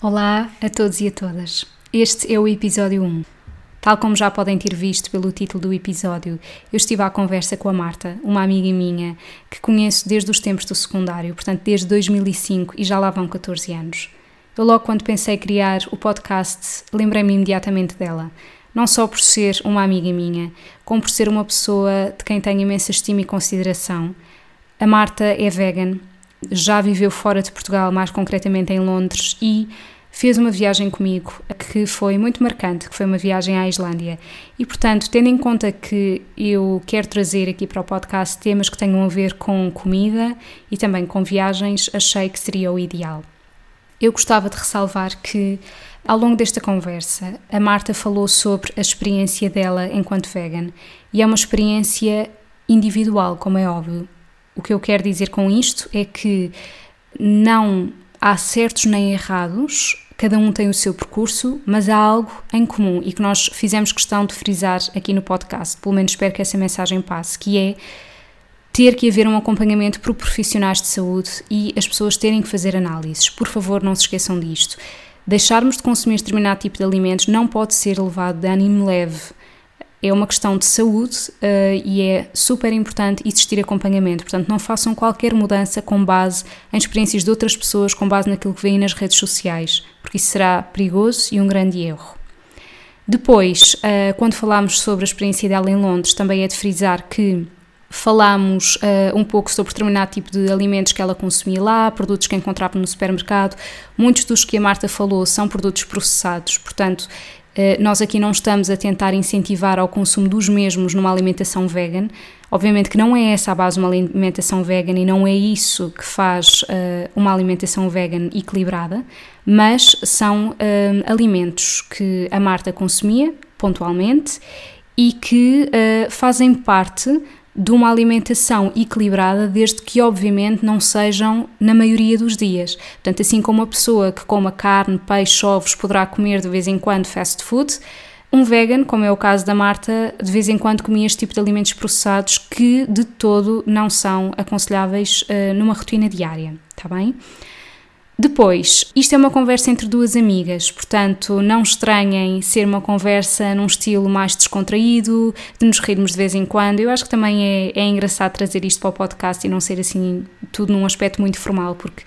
Olá a todos e a todas. Este é o episódio 1. Tal como já podem ter visto pelo título do episódio, eu estive à conversa com a Marta, uma amiga minha que conheço desde os tempos do secundário, portanto desde 2005 e já lá vão 14 anos. Eu logo quando pensei criar o podcast, lembrei-me imediatamente dela. Não só por ser uma amiga minha, como por ser uma pessoa de quem tenho imensa estima e consideração. A Marta é vegan, já viveu fora de Portugal, mais concretamente em Londres, e fez uma viagem comigo que foi muito marcante, que foi uma viagem à Islândia. E, portanto, tendo em conta que eu quero trazer aqui para o podcast temas que tenham a ver com comida e também com viagens, achei que seria o ideal. Eu gostava de ressalvar que, ao longo desta conversa, a Marta falou sobre a experiência dela enquanto vegan, e é uma experiência individual, como é óbvio. O que eu quero dizer com isto é que não há certos nem errados, cada um tem o seu percurso, mas há algo em comum e que nós fizemos questão de frisar aqui no podcast, pelo menos espero que essa mensagem passe, que é ter que haver um acompanhamento por profissionais de saúde e as pessoas terem que fazer análises. Por favor, não se esqueçam disto. Deixarmos de consumir determinado tipo de alimentos não pode ser levado de ânimo leve é uma questão de saúde uh, e é super importante existir acompanhamento. Portanto, não façam qualquer mudança com base em experiências de outras pessoas, com base naquilo que veem nas redes sociais, porque isso será perigoso e um grande erro. Depois, uh, quando falámos sobre a experiência dela em Londres, também é de frisar que falámos uh, um pouco sobre determinado tipo de alimentos que ela consumia lá, produtos que encontrava no supermercado. Muitos dos que a Marta falou são produtos processados, portanto, nós aqui não estamos a tentar incentivar ao consumo dos mesmos numa alimentação vegan. Obviamente que não é essa a base de uma alimentação vegan e não é isso que faz uh, uma alimentação vegan equilibrada, mas são uh, alimentos que a Marta consumia pontualmente e que uh, fazem parte de uma alimentação equilibrada, desde que, obviamente, não sejam na maioria dos dias. Portanto, assim como uma pessoa que coma carne, peixe, ovos poderá comer de vez em quando fast food, um vegan, como é o caso da Marta, de vez em quando comia este tipo de alimentos processados que de todo não são aconselháveis uh, numa rotina diária, está bem? Depois, isto é uma conversa entre duas amigas, portanto, não estranhem ser uma conversa num estilo mais descontraído, de nos rirmos de vez em quando. Eu acho que também é, é engraçado trazer isto para o podcast e não ser assim tudo num aspecto muito formal, porque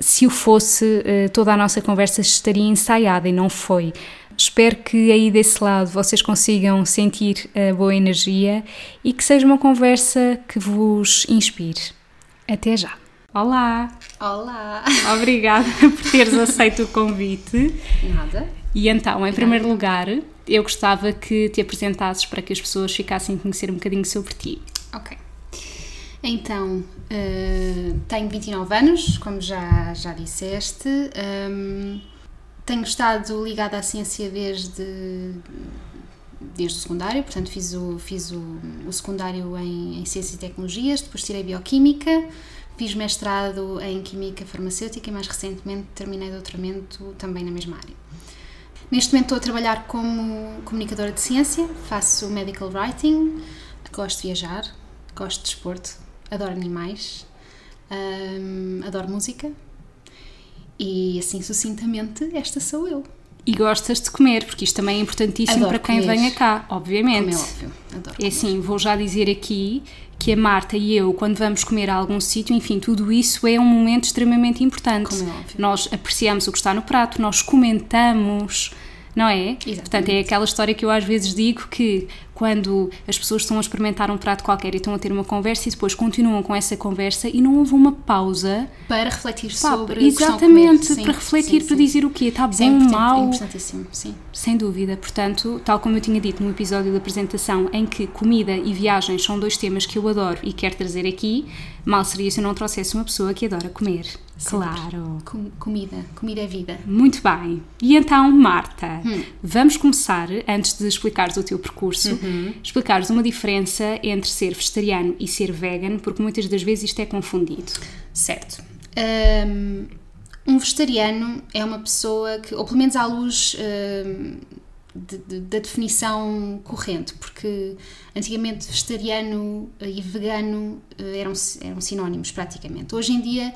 se o fosse, eh, toda a nossa conversa estaria ensaiada e não foi. Espero que aí desse lado vocês consigam sentir a boa energia e que seja uma conversa que vos inspire. Até já! Olá! Olá! Obrigada por teres aceito o convite. Nada. E então, em primeiro lugar, eu gostava que te apresentasses para que as pessoas ficassem a conhecer um bocadinho sobre ti. Ok. Então, uh, tenho 29 anos, como já, já disseste. Um, tenho estado ligada à ciência desde, desde o secundário, portanto, fiz o, fiz o, o secundário em, em Ciências e Tecnologias, depois tirei Bioquímica Fiz mestrado em Química Farmacêutica e mais recentemente terminei doutoramento também na mesma área. Neste momento estou a trabalhar como comunicadora de ciência, faço medical writing, gosto de viajar, gosto de desporto, adoro animais, hum, adoro música e assim sucintamente esta sou eu. E gostas de comer, porque isto também é importantíssimo Adoro para quem comer. venha cá, obviamente. Como é óbvio, adoro É assim, vou já dizer aqui que a Marta e eu, quando vamos comer a algum sítio, enfim, tudo isso é um momento extremamente importante. Como é óbvio. Nós apreciamos o que está no prato, nós comentamos, não é? Exatamente. Portanto, é aquela história que eu às vezes digo que quando as pessoas estão a experimentar um prato qualquer e estão a ter uma conversa e depois continuam com essa conversa e não houve uma pausa para refletir Pá, sobre exatamente, sim, para refletir, sim, para sim. dizer o quê, está é bom, importante- mau, é importantíssimo, sim. sem dúvida. Portanto, tal como eu tinha dito no episódio da apresentação, em que comida e viagens são dois temas que eu adoro e quero trazer aqui, mal seria se eu não trouxesse uma pessoa que adora comer. Claro. Com- comida, comida é vida. Muito bem. E então, Marta, Hum. vamos começar, antes de explicares o teu percurso, Uhum. explicares uma diferença entre ser vegetariano e ser vegan, porque muitas das vezes isto é confundido. Certo. Um, um vegetariano é uma pessoa que, ou pelo menos à luz um, de- de- da definição corrente, porque antigamente vegetariano e vegano eh, eram, eram sinónimos praticamente. Hoje em dia,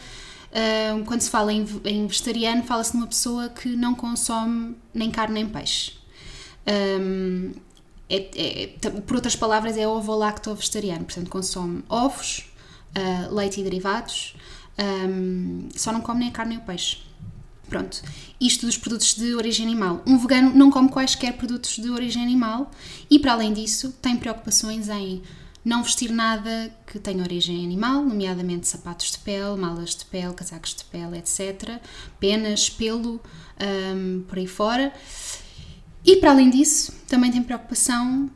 um, quando se fala em, ve- em vegetariano, fala-se de uma pessoa que não consome nem carne nem peixe. Um, é- é- por outras palavras, é ovo-lacto-vegetariano, portanto, consome ovos, leite e derivados, ahm, só não come nem a carne nem o peixe. Pronto, isto dos produtos de origem animal. Um vegano não come quaisquer produtos de origem animal e, para além disso, tem preocupações em não vestir nada que tenha origem animal, nomeadamente sapatos de pele, malas de pele, casacos de pele, etc. Penas, pelo, ahm, por aí fora. E para além disso, também tem preocupação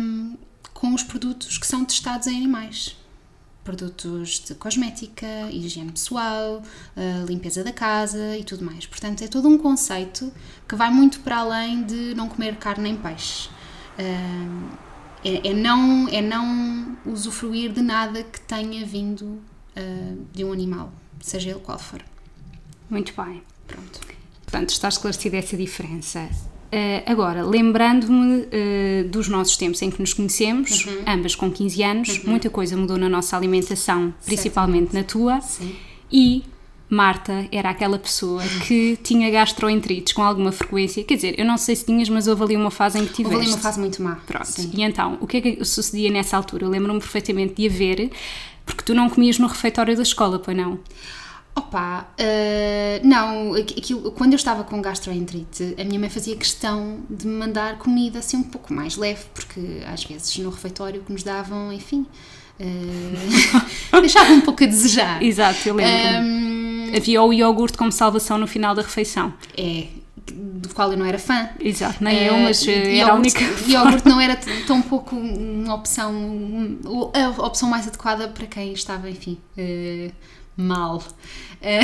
hum, com os produtos que são testados em animais. Produtos de cosmética, higiene pessoal, uh, limpeza da casa e tudo mais. Portanto, é todo um conceito que vai muito para além de não comer carne nem peixe. Hum, é, é não, é não usufruir de nada que tenha vindo uh, de um animal, seja ele qual for. Muito bem. Pronto. Portanto, está esclarecida essa diferença. Eh, agora, lembrando-me eh, dos nossos tempos em que nos conhecemos, Uhum. ambas com 15 anos, muita coisa mudou na nossa alimentação, principalmente na tua, Sim. e Marta era aquela pessoa que tinha gastroenterites com alguma frequência. Quer dizer, eu não sei se tinhas, mas houve ali uma fase em que tiveste. Houve ali uma fase muito má. Pronto. Sim. E então, o que é que sucedia nessa altura? Eu lembro-me perfeitamente de haver, porque tu não comias no refeitório da escola, pois não? Opa, eh, não, aqu- aquilo, quando eu estava com gastroenterite, a minha mãe fazia questão de me mandar comida assim um pouco mais leve, porque às vezes no refeitório que nos davam, enfim, eh, deixava um pouco a desejar. Exato, eu lembro. Hum, Havia o iogurte como salvação no final da refeição. é, do qual eu não era fã. Exato, nem eu, mas Eh, eh, era a única. Iogurte não era tão pouco uma opção, um- a opção mais adequada para quem estava, enfim, eh, mal. Eh,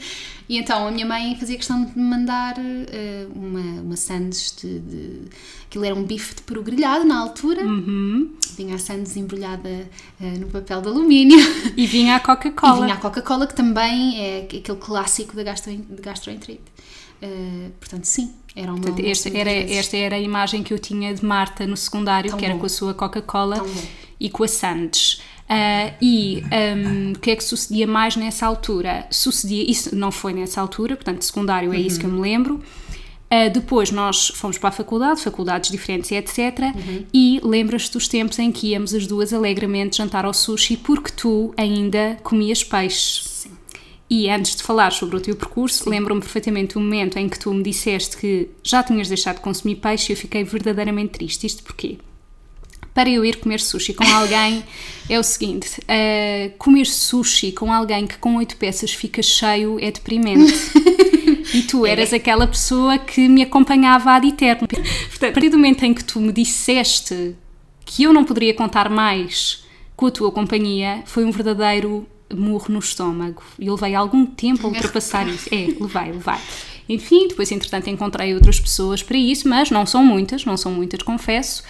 e então a minha mãe fazia questão de me mandar eh, uma, uma sandes de, de. Aquilo era um bife de peru grelhado na altura. Uhum. Vinha a sandes embrulhada eh, no papel de alumínio. E vinha a E Coca-Cola. vinha a Coca-Cola, que também é aquele clássico da gastroenterite. Eh, portanto, sim, era uma. Portanto, esta, era, vezes. esta era a imagem que eu tinha de Marta no secundário, Tão que era bom. com a sua Coca-Cola e com a Sandes. Ah, e ahm, o que é que sucedia mais nessa altura? Sucedia, isso não foi nessa altura, portanto, secundário é isso que eu me lembro. Ah, depois nós fomos para a faculdade, faculdades diferentes e etc. E lembras-te dos tempos em que íamos as duas alegremente jantar ao sushi porque tu ainda comias peixe. Sim. E antes de falar sobre o teu percurso, lembro-me perfeitamente do momento em que tu me disseste que já tinhas deixado de consumir peixe e eu fiquei verdadeiramente triste. Isto porquê? Para eu ir comer sushi com alguém é o seguinte: uh, comer sushi com alguém que com oito peças fica cheio é deprimente. E tu eras aquela pessoa que me acompanhava ad eterno. Portanto, a partir do momento em que tu me disseste que eu não poderia contar mais com a tua companhia, foi um verdadeiro murro no estômago. E eu levei algum tempo a ultrapassar isso. É, levei, levei. Enfim, depois, entretanto, encontrei outras pessoas para isso, mas não são muitas, não são muitas, confesso.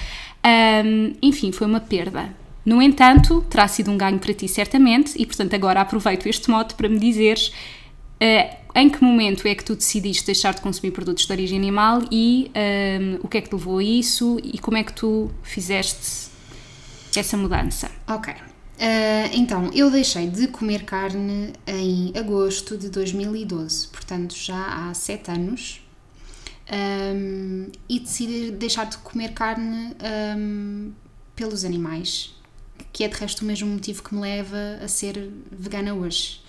Ahm, enfim, foi uma perda. No entanto, terá sido um ganho para ti, certamente, e portanto, agora aproveito este mote para me dizeres eh, em que momento é que tu decidiste deixar de consumir produtos de origem animal e ahm, o que é que te levou a isso e como é que tu fizeste essa mudança? Ok. Ah, então, eu deixei de comer carne em agosto de 2012, portanto já há 7 anos. Ahm, e decidi deixar de comer carne ahm, pelos animais, que é de resto o mesmo motivo que me leva a ser vegana hoje.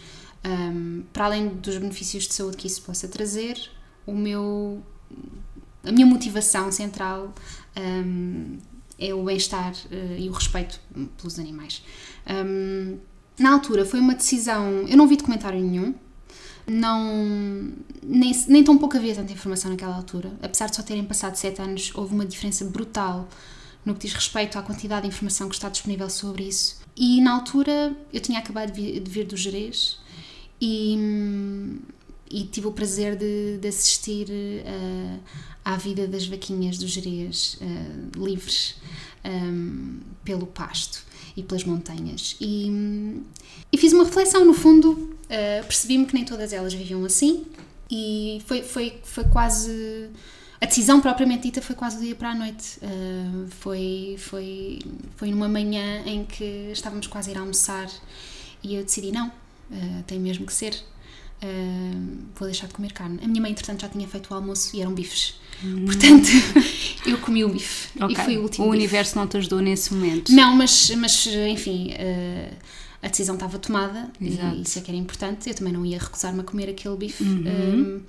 Ahm, para além dos benefícios de saúde que isso possa trazer, o meu, a minha motivação central é o bem-estar uh, e o respeito pelos animais. Um, na altura foi uma decisão. Eu não vi documentário nenhum, não. Nem, nem tão pouco havia tanta informação naquela altura. Apesar de só terem passado sete anos, houve uma diferença brutal no que diz respeito à quantidade de informação que está disponível sobre isso. E na altura eu tinha acabado de vir, do Jerez e, e, tive o prazer de, de assistir uh, à vida das vaquinhas do Jerez uh, livres um, pelo pasto e pelas montanhas. E, e fiz uma reflexão, no fundo, uh, percebi-me que nem todas elas viviam assim e foi, foi, foi quase. A decisão propriamente dita foi quase do dia para a noite. Uh, foi, foi, foi numa manhã em que estávamos quase a ir almoçar e eu decidi: não, uh, tem mesmo que ser. Uh, vou deixar de comer carne. A minha mãe, entretanto, já tinha feito o almoço e eram bifes. Hum. Portanto, eu comi o bife okay. e foi o último. O bife. universo não te ajudou nesse momento. Não, mas, mas enfim, uh, a decisão estava tomada Exato. e isso é que era importante. Eu também não ia recusar-me a comer aquele bife, uhum. um,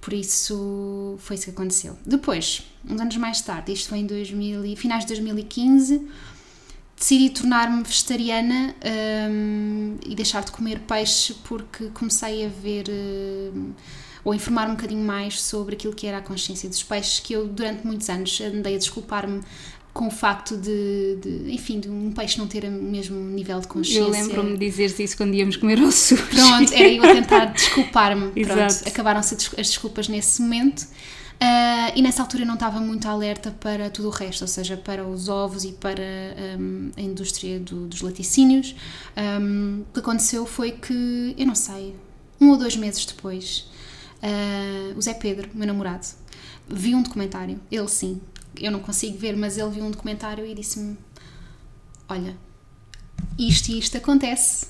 por isso foi isso que aconteceu. Depois, uns anos mais tarde, isto foi em 2000, finais de 2015 decidi tornar-me vegetariana um, e deixar de comer peixe porque comecei a ver um, ou informar um bocadinho mais sobre aquilo que era a consciência dos peixes, que eu durante muitos anos andei a desculpar-me com o facto de, de, enfim, de um peixe não ter o mesmo nível de consciência. Eu lembro-me de dizeres isso quando íamos comer o sushi. Pronto, era eu a tentar desculpar-me. Acabaram-se as desculpas nesse momento. Uh, e nessa altura eu não estava muito alerta para tudo o resto, ou seja, para os ovos e para um, a indústria do, dos laticínios. Um, o que aconteceu foi que, eu não sei, um ou dois meses depois, uh, o Zé Pedro, meu namorado, viu um documentário, ele sim, eu não consigo ver, mas ele viu um documentário e disse-me: Olha, isto e isto acontece,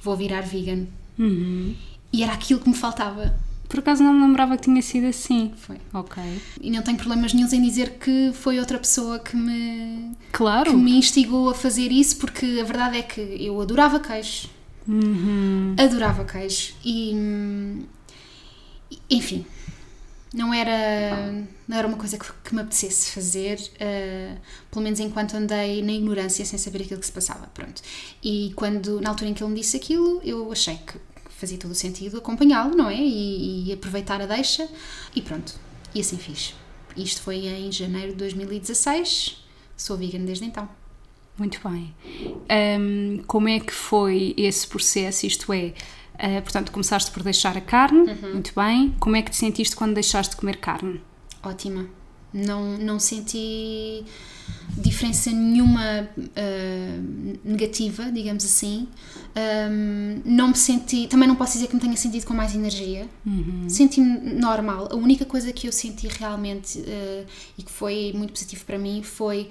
vou virar vegan. Uhum. E era aquilo que me faltava por acaso não me lembrava que tinha sido assim. Foi. Ok. E não tenho problemas nenhums em dizer que foi outra pessoa que me. Claro. Que me instigou a fazer isso, porque a verdade é que eu adorava queijo. Uhum. Adorava queijo. E. Enfim. Não era, não era uma coisa que, que me apetecesse fazer, uh, pelo menos enquanto andei na ignorância sem saber aquilo que se passava. Pronto. E quando, na altura em que ele me disse aquilo, eu achei que fazia todo o sentido acompanhá-lo, não é? E, e, aproveitar a deixa e pronto. E assim fiz. Isto foi em janeiro de 2016, sou vegan desde então. Muito bem. Um, como é que foi esse processo? Isto é, uh, portanto, começaste por deixar a carne, uhum. muito bem. Como é que te sentiste quando deixaste de comer carne? Ótima. Não, não senti diferença nenhuma uh, negativa, digamos assim. Um, não me senti, também não posso dizer que me tenha sentido com mais energia. Uhum. Senti-me normal. A única coisa que eu senti realmente uh, e que foi muito positivo para mim foi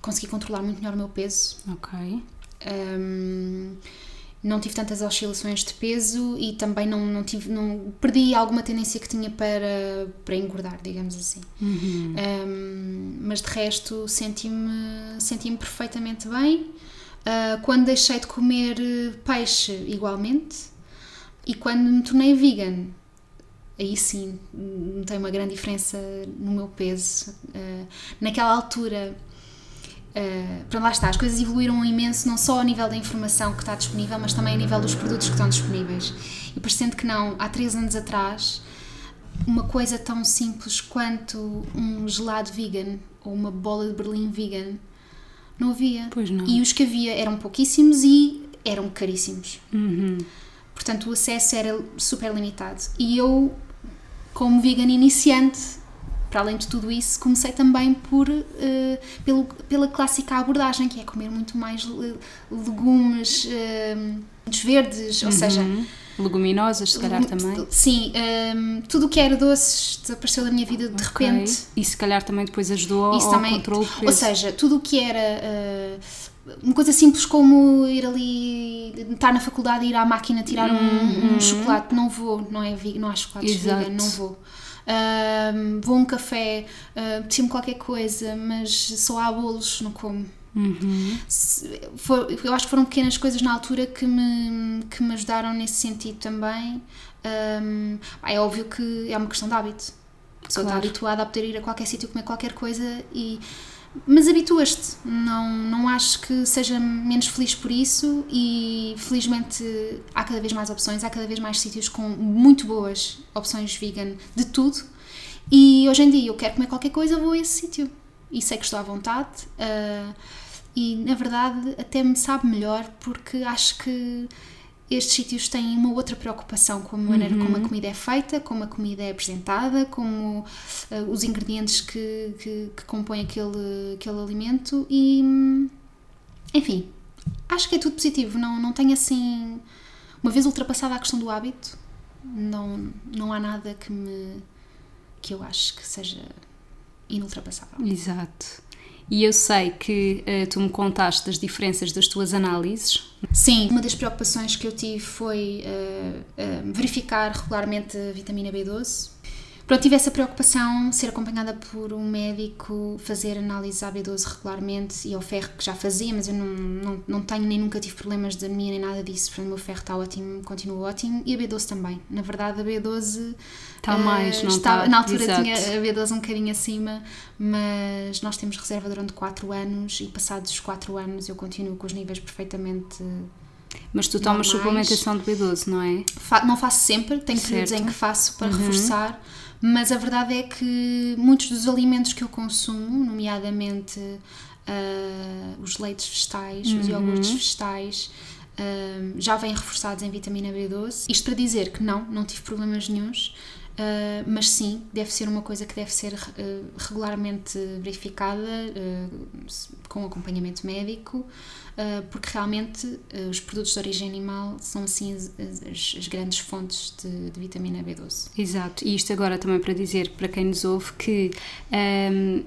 conseguir controlar muito melhor o meu peso. Ok. Um, não tive tantas oscilações de peso e também não, não tive não perdi alguma tendência que tinha para, para engordar, digamos assim. Uhum. Um, mas de resto senti-me senti-me perfeitamente bem. Uh, quando deixei de comer peixe, igualmente. E quando me tornei vegan, aí sim notei uma grande diferença no meu peso. Uh, naquela altura Uh, para lá está, as coisas evoluíram imenso, não só a nível da informação que está disponível, mas também a nível dos produtos que estão disponíveis. E parecendo que não, há três anos atrás, uma coisa tão simples quanto um gelado vegan ou uma bola de berlim vegan não havia. Pois não. E os que havia eram pouquíssimos e eram caríssimos. Uhum. Portanto, o acesso era super limitado. E eu, como vegan iniciante, para além de tudo isso, comecei também por, uh, pelo, pela clássica abordagem, que é comer muito mais legumes, uh, verdes, ou uhum. seja. Leguminosas, se calhar também. Sim, um, eh, tudo o que era doces desapareceu da minha vida de okay. repente. E se calhar também depois ajudou Isso ao também, controle peso. Ou seja, tudo o que era uh, uma coisa simples como ir ali, estar na faculdade e ir à máquina tirar um, um, uhum. chocolate, não vou, não é não há chocolates vegan, não vou vou a um café, uh, qualquer coisa, mas só há bolos, não como. Uhum. For, eu acho que foram pequenas coisas na altura que me, que me ajudaram nesse sentido também. Um, é óbvio que é uma questão de hábito. A pessoa claro. está habituada a poder ir a qualquer sítio comer qualquer coisa e mas habituas-te, não, não acho que seja menos feliz por isso e felizmente há cada vez mais opções, há cada vez mais sítios com muito boas opções vegan de tudo. E hoje em dia eu quero comer qualquer coisa, vou a esse sítio. E sei que estou à vontade uh, e na verdade até me sabe melhor porque acho que estes sítios têm uma outra preocupação com a maneira uhum. como a comida é feita, como a comida é apresentada, como uh, os ingredientes que, que, que, compõem aquele, aquele alimento e enfim, acho que é tudo positivo, não, não tem assim uma vez ultrapassada a questão do hábito não, não há nada que me que eu acho que seja inultrapassável. Exato. E eu sei que uh, tu me contaste das diferenças das tuas análises. Sim, uma das preocupações que eu tive foi uh, uh, verificar regularmente a vitamina B12 Pronto, tive essa preocupação, ser acompanhada por um médico, fazer análise à B12 regularmente e ao ferro que já fazia, mas eu não, não, não tenho nem nunca tive problemas de anemia nem nada disso, portanto o meu ferro está ótimo, continua ótimo e a B12 também. Na verdade a B12 está mais, uh, não está, está, Na altura exato. tinha a B12 um bocadinho acima, mas nós temos reserva durante 4 anos e passados os 4 anos eu continuo com os níveis perfeitamente mas tu tomas suplementação de B12, não é? Fa não faço sempre, tenho períodos em que faço para uhum. reforçar, mas a verdade é que muitos dos alimentos que eu consumo, nomeadamente uh, os leites vegetais, uhum. os iogurtes vegetais, uh, já vêm reforçados em vitamina B12. Isto para dizer que não, não tive problemas nenhums. Uh, mas sim, deve ser uma coisa que deve ser uh, regularmente verificada uh, com acompanhamento médico, porque realmente os produtos de origem animal são assim as, as, as grandes fontes de, de, vitamina B12. Exato, e isto agora também para dizer para quem nos ouve que. Um,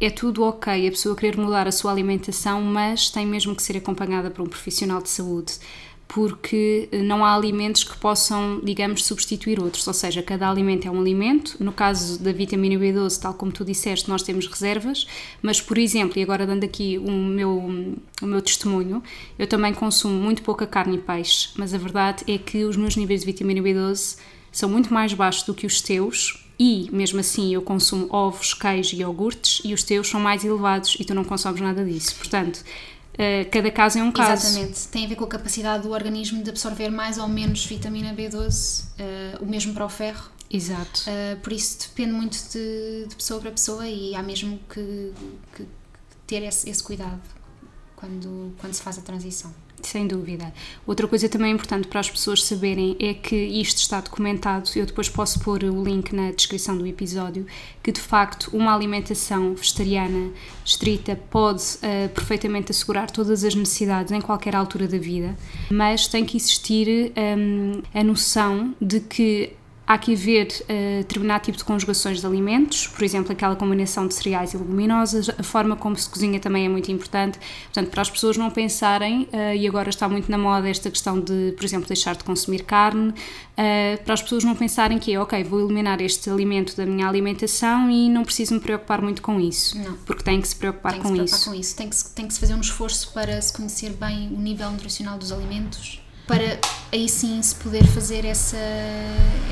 é tudo ok a pessoa querer mudar a sua alimentação, mas tem mesmo que ser acompanhada por um profissional de saúde porque eh, não há alimentos que possam, digamos, substituir outros, ou seja, cada alimento é um alimento. No caso da vitamina B12, tal como tu disseste, nós temos reservas, mas, por exemplo, e agora dando aqui o meu, o meu testemunho, eu também consumo muito pouca carne e peixe, mas a verdade é que os meus níveis de vitamina B12 são muito mais baixos do que os teus e, mesmo assim, eu consumo ovos, queijo e iogurtes e os teus são mais elevados e tu não consomes nada disso. Portanto, cada caso é um caso. Exatamente, tem a ver com a capacidade do organismo de absorver mais ou menos vitamina B12, uh, eh, o mesmo para o ferro. Exato. Uh, por isso depende muito de, de, pessoa para pessoa e há mesmo que, que ter esse, esse cuidado quando, quando se faz a transição. Sem dúvida. Outra coisa também importante para as pessoas saberem é que isto está documentado, eu depois posso pôr o link na descrição do episódio, que de facto uma alimentação vegetariana estrita pode uh, perfeitamente assegurar todas as necessidades em qualquer altura da vida, mas tem que existir um, a noção de que Há que haver uh, determinado tipo de conjugações de alimentos, por exemplo, aquela combinação de cereais e leguminosas, a forma como se cozinha também é muito importante. Portanto, para as pessoas não pensarem, uh, e agora está muito na moda esta questão de, por exemplo, deixar de consumir carne, uh, para as pessoas não pensarem que é, ok, vou eliminar este alimento da minha alimentação e não preciso me preocupar muito com isso. Não. Porque tem que se preocupar, tem que com, se preocupar isso. com isso. Tem que, se, tem que se fazer um esforço para se conhecer bem o nível nutricional dos alimentos para aí sim se poder fazer essa,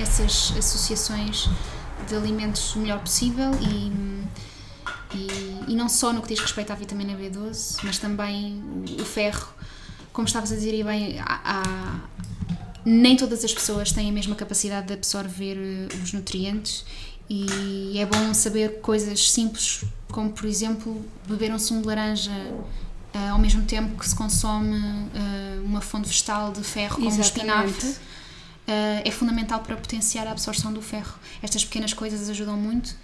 essas associações de alimentos o melhor possível e, e, e, não só no que diz respeito à vitamina B12, mas também o, ferro, como estavas a dizer, e bem, há, nem todas as pessoas têm a mesma capacidade de absorver eh, os nutrientes e é bom saber coisas simples, como por exemplo beber um sumo de laranja ao mesmo tempo que se consome uh, uma fonte vegetal de ferro como Exatamente. o espinafre, uh, é fundamental para potenciar a absorção do ferro. Estas pequenas coisas ajudam muito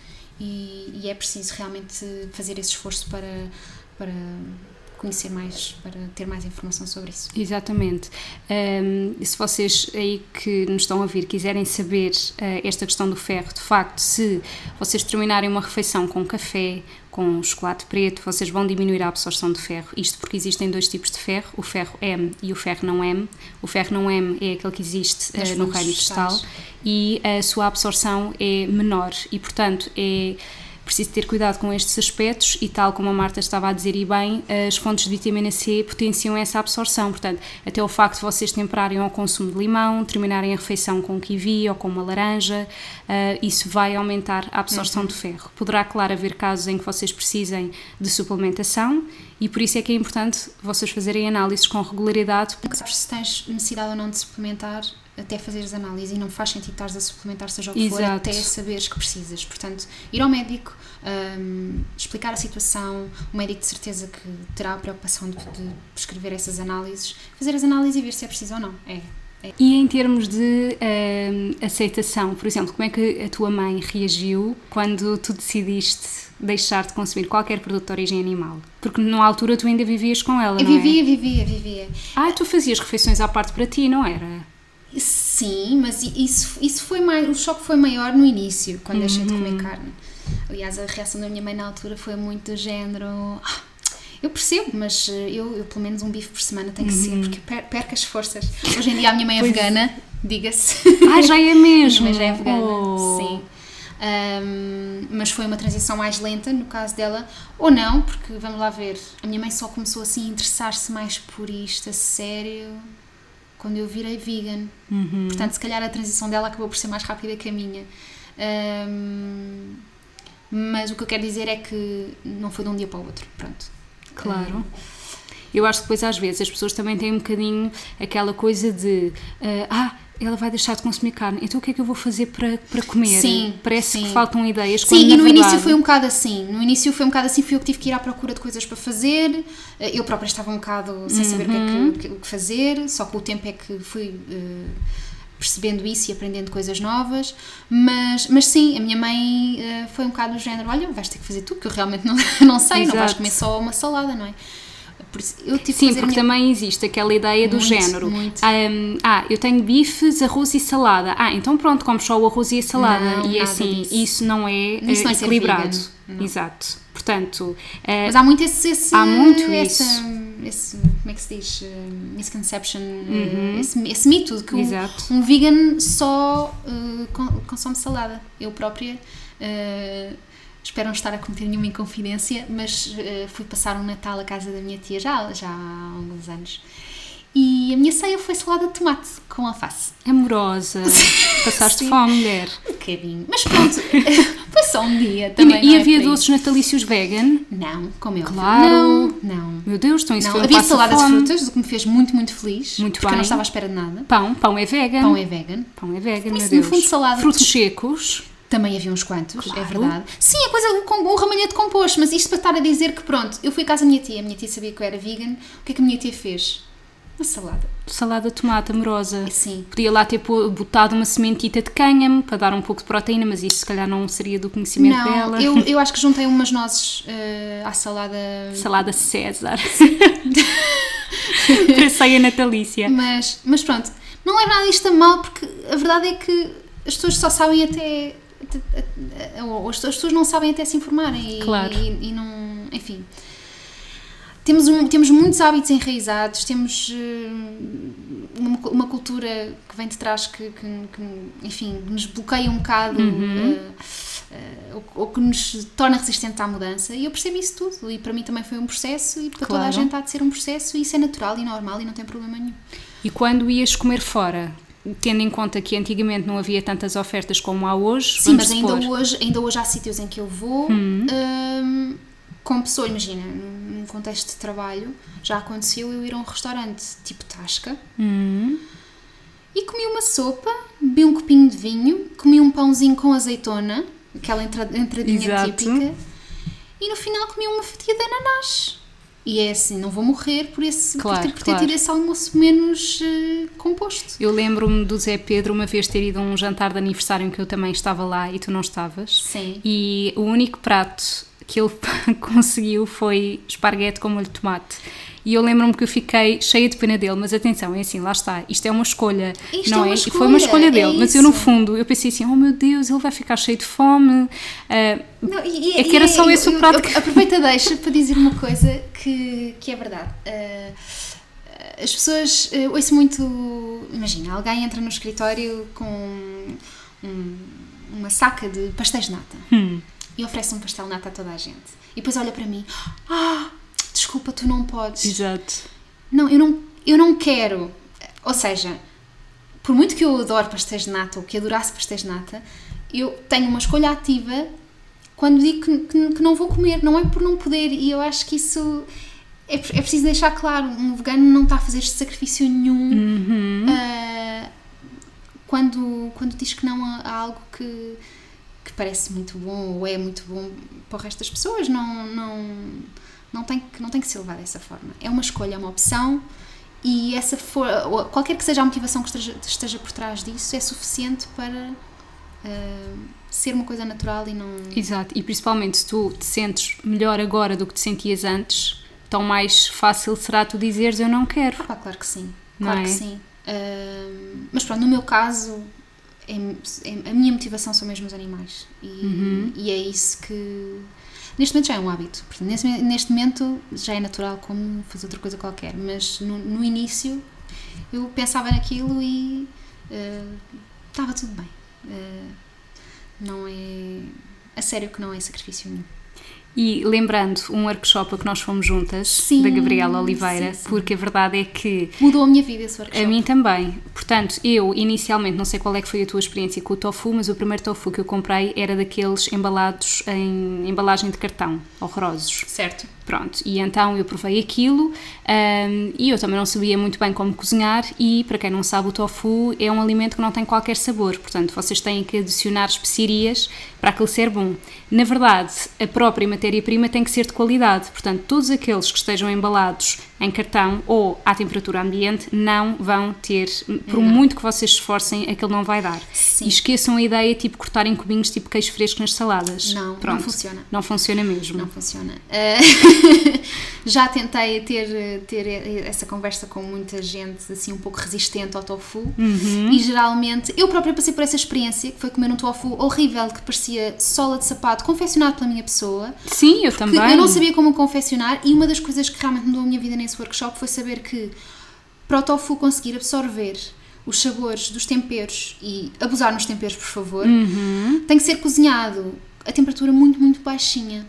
e, e é preciso realmente fazer esse esforço para, para conhecer mais, para ter mais informação sobre isso. Exatamente. Um, se vocês aí que nos estão a ouvir quiserem saber uh, esta questão do ferro, de facto, se vocês terminarem uma refeição com café, com chocolate preto, vocês vão diminuir a absorção de ferro. Isto porque existem dois tipos de ferro, o ferro M e o ferro não M. O ferro não M é aquele que existe uh, no reino vegetal e a sua absorção é menor e, portanto, é preciso ter cuidado com estes aspectos e, tal como a Marta estava a dizer e bem, as fontes de vitamina C potenciam essa absorção. Portanto, até o facto de vocês temperarem ao consumo de limão, terminarem a refeição com kiwi ou com uma laranja, uh, isso vai aumentar a absorção uhum. de ferro. Poderá, claro, haver casos em que vocês precisem de suplementação e por isso é que é importante vocês fazerem análises com regularidade. Porque se tens necessidade ou não de suplementar, até fazeres análise e não faz sentido estares a suplementar seja o que Exato. for, até saberes que precisas. Portanto, ir ao médico, um, explicar a situação, o médico de certeza que terá a preocupação de, de prescrever essas análises, fazer as análises e ver se é preciso ou não. É, é. E em termos de uh, aceitação, por exemplo, como é que a tua mãe reagiu quando tu decidiste deixar de consumir qualquer produto de origem animal? Porque na altura tu ainda vivias com ela, eu não vivia, é? Vivia, vivia, vivia. Ah, tu fazias refeições à parte para ti, não era? Sim, mas isso, isso foi mais, o choque foi maior no início, quando uhum. deixei de comer uhum. carne. Aliás, a reação da minha mãe na altura foi muito do género. Ah, eu percebo, mas eh, eu, eu, pelo menos um bife por semana tem que uhum. ser, porque per, perca as forças. Hoje em dia a minha mãe é pois. vegana, diga-se. Ah, já é mesmo? Mas já é vegana, oh. sim. Um, mas foi uma transição mais lenta no caso dela, ou não, porque vamos lá ver, a minha mãe só começou assim a interessar-se mais por isto, a sério, quando eu virei vegan. Uhum. Portanto, se calhar a transição dela acabou por ser mais rápida que a minha. Um, mas o que eu quero dizer é que não foi de um dia para o outro. Pronto. Claro. Eu acho que depois, às vezes, as pessoas também têm um bocadinho aquela coisa de uh, ah, ela vai deixar de consumir carne, então o que é que eu vou fazer para, para comer? Sim, Parece sim. que faltam ideias. Sim, e no verdade... início foi um bocado assim. No início foi um bocado assim, fui eu que tive que ir à procura de coisas para fazer. Eh, eu própria estava um bocado sem saber o, que, é que, uhum. o que fazer, só com o tempo é que fui. Uh, percebendo isso e aprendendo coisas novas, mas, mas sim, a minha mãe uh, foi um bocado do género, olha, vais ter que fazer tu, que eu realmente não, não sei, Exato. não vais comer só uma salada, não é? Sim, porque minha... também existe aquela ideia do muito, género. Muito. Um, ah, eu tenho bifes, arroz e salada. Ah, então pronto, como só o arroz e a salada. Não, e assim, disso. isso não é isso não é equilibrado. Exato. Portanto, uh, mas há muito esse, esse há muito esse, esse, como é que se diz, uh, misconception, uhum. uh, esse, esse, mito de que um, um, vegan só consome salada. Eu própria espero não estar a cometer nenhuma inconfidência, mas uh, fui passar um Natal à casa da minha tia já, já há alguns anos. E a minha ceia foi salada de tomate com alface. Amorosa. Passaste Sim. fome, mulher. Um bocadinho. Mas pronto, foi só um dia também. E, e é havia doces natalícios vegan? Não, como eu. Claro. Não, não. Meu Deus, então isso não. foi Havia salada de frutas, o que me fez muito, muito feliz. Muito porque bem. eu não estava à espera de nada. Pão, pão é vegan. Pão é vegan. Pão é vegan, meu Deus. no fundo salada. Frutos secos. Também havia uns quantos, é claro. é verdade. Sim, a coisa com um ramalhete composto, mas isto para estar a dizer que pronto, eu fui à casa da minha tia, a minha tia sabia que eu era vegan, o que é que a minha tia fez? Uma salada. Salada de tomate amorosa. Sim. Podia lá ter botado uma sementita de cânhamo para dar um pouco de proteína, mas isso se calhar não seria do conhecimento não, dela. Eu, eu acho que juntei umas nozes uh, à salada. Salada César. para ceia natalícia. Mas, mas pronto, não leva nada isto a mal, porque a verdade é que as pessoas só sabem até as pessoas não sabem até se informarem claro. e, e, não, enfim temos, um, temos muitos hábitos enraizados, temos uh, uma, uma, cultura que vem de trás que, que, que enfim, nos bloqueia um bocado uhum. uh, uh, ou, ou, que nos torna resistentes à mudança e eu percebo isso tudo e para mim também foi um processo e para claro. toda a gente há de ser um processo e isso é natural e normal e não tem problema nenhum. E quando ias comer fora, tendo em conta que antigamente não havia tantas ofertas como há hoje. Sim, mas ainda hoje, ainda hoje há sítios em que eu vou hum. um, com pessoas, imagina, num contexto de trabalho, já aconteceu eu ir a um restaurante tipo Tasca hum. e comi uma sopa, bebi um copinho de vinho, comi um pãozinho com azeitona, aquela entradinha Exato. típica, e no final comi uma fatia de ananás. E é assim, não vou morrer por, esse, claro, por, ter, por ter tido esse almoço menos uh, composto. Eu lembro-me do Zé Pedro uma vez ter ido a um jantar de aniversário em que eu também estava lá e tu não estavas. Sim. E o único prato que ele conseguiu foi esparguete com molho de tomate. E eu lembro-me que eu fiquei cheia de pena dele, mas atenção, é assim, lá está, isto é uma escolha, isto não é? é? Escolha, foi uma escolha dele, é mas eu no fundo, eu pensei assim, oh meu Deus, ele vai ficar cheio de fome. Uh, não, e, é que era e, só esse o prato. que... Aproveita, deixa para dizer uma coisa que, que é verdade. Uh, as pessoas, uh, ouço muito, imagina, alguém entra no escritório com um, uma saca de pastéis de nata. Hum e oferece um pastel nata a toda a gente. E depois olha para mim: Ah, desculpa, tu não podes. Exato. Não, eu não, eu não quero. Ou seja, por muito que eu adore pastéis de nata ou que adorasse pastéis de nata, eu tenho uma escolha ativa quando digo que, que, que não vou comer. Não é por não poder. E eu acho que isso é, é preciso deixar claro: um vegano não está a fazer este sacrifício nenhum. Uhum. Uh, quando, quando diz que não a, a algo que, que parece muito bom ou é muito bom para o resto das pessoas, não, não, não, tem, que, não tem que ser levado dessa forma. É uma escolha, é uma opção e essa for, qualquer que seja a motivação que esteja, esteja por trás disso é suficiente para uh, ser uma coisa natural e não. Exato, e principalmente se tu te sentes melhor agora do que te sentias antes, tão mais fácil será tu dizeres eu não quero. Ah, pá, claro que sim, Não claro é? que sim. Uh, mas pronto, no meu caso, é, é- a minha motivação são mesmo os animais e, Uhum. e é isso que. Neste momento já é um hábito, portanto, neste, neste momento já é natural como fazer outra coisa qualquer, mas no, no início eu pensava naquilo e uh, estava tudo bem. Uh, não é. A sério que não é sacrifício nenhum. E lembrando um workshop a que nós fomos juntas, Sim, da Gabriela Oliveira, sim, sim. porque a verdade é que Mudou a minha vida esse workshop. A mim também. Portanto, eu inicialmente, não sei qual é que foi a tua experiência com o tofu, mas o primeiro tofu que eu comprei era daqueles embalados em embalagem de cartão, horrorosos. Certo. Pronto, e então eu provei aquilo hum, e eu também não sabia muito bem como cozinhar e, para quem não sabe, o tofu é um alimento que não tem qualquer sabor, portanto vocês têm que adicionar especiarias para aquele ser bom. Na verdade, a própria matéria-prima tem que ser de qualidade, portanto todos aqueles que estejam embalados em cartão ou à temperatura ambiente não vão ter, por muito que vocês se esforcem, aquele não vai dar. Sim. E esqueçam a ideia tipo cortar em cubinhos tipo queijo fresco nas saladas. Não, não Pronto, funciona. Não funciona mesmo. Não funciona. Eh, já tentei ter, ter essa conversa com muita gente assim um pouco resistente ao tofu Uhum. e geralmente eu própria passei por essa experiência que foi comer um tofu horrível que parecia sola de sapato confeccionado pela minha pessoa Sim, eu também. eu não sabia como confeccionar e uma das coisas que realmente mudou a minha vida nesse workshop foi saber que para o tofu conseguir absorver os sabores dos temperos e abusar nos temperos por favor Uhum. tem que ser cozinhado a temperatura muito, muito baixinha.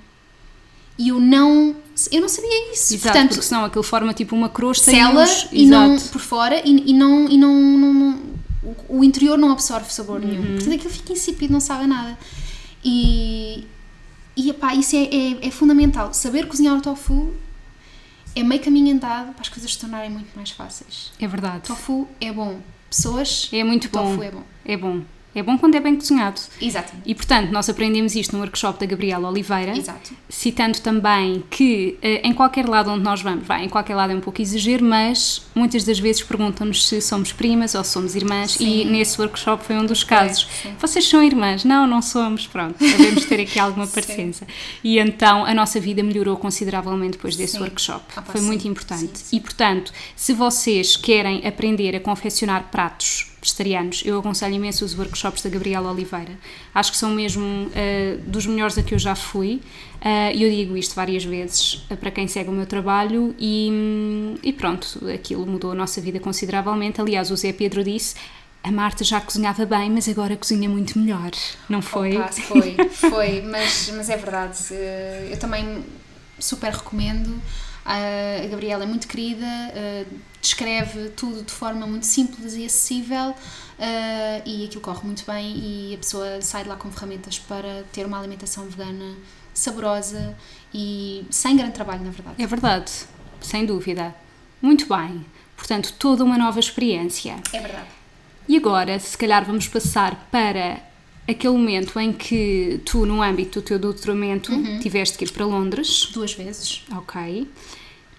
E eu não, eu não sabia isso. Exato, Portanto, porque senão aquilo forma tipo uma crosta sela e, e não por fora e, e não, e não, não- não- o, o interior não absorve sabor nenhum. Uhum. Portanto, aquilo fica insípido, não sabe nada. E, e epá, isso é, é, é fundamental. Saber cozinhar o tofu é meio caminho andado para as coisas se tornarem muito mais fáceis. É verdade. Tofu é bom. Pessoas, É muito o tofu bom. é bom. É bom. É bom quando é bem cozinhado. Exatamente. E portanto, nós aprendemos isto no workshop da Gabriela Oliveira. Exato. Citando também que eh, em qualquer lado onde nós vamos, vai, em qualquer lado é um pouco exagero, mas muitas das vezes perguntam-nos se somos primas ou somos irmãs e Sim. nesse workshop foi um dos casos. sim. Vocês são irmãs? Não, não somos. Pronto, devemos ter aqui alguma parecença. E então a nossa vida melhorou consideravelmente depois desse Sim. workshop. Ah, foi sim. muito importante. Sim. E portanto, se vocês querem aprender a confeccionar pratos vegetarianos, eu aconselho imenso os workshops da Gabriela Oliveira. Acho que são mesmo eh, dos melhores a que eu já fui. Eh, E eu digo isto várias vezes eh, para quem segue o meu trabalho e, hum, e pronto, aquilo mudou a nossa vida consideravelmente. Aliás, o Zé Pedro disse. A Marta já cozinhava bem, mas agora cozinha muito melhor, não foi? Opa, foi, foi, mas, mas é verdade. Eu também super recomendo. A Gabriela é muito querida, eh, descreve tudo de forma muito simples e acessível eh, e aquilo corre muito bem e a pessoa sai de lá com ferramentas para ter uma alimentação vegana saborosa e sem grande trabalho, na verdade. É verdade, sem dúvida. Muito bem. Portanto, toda uma nova experiência. É verdade. E agora, se calhar, vamos passar para aquele momento em que tu, no âmbito do teu doutoramento, tiveste que ir para Londres. Duas vezes. Ok.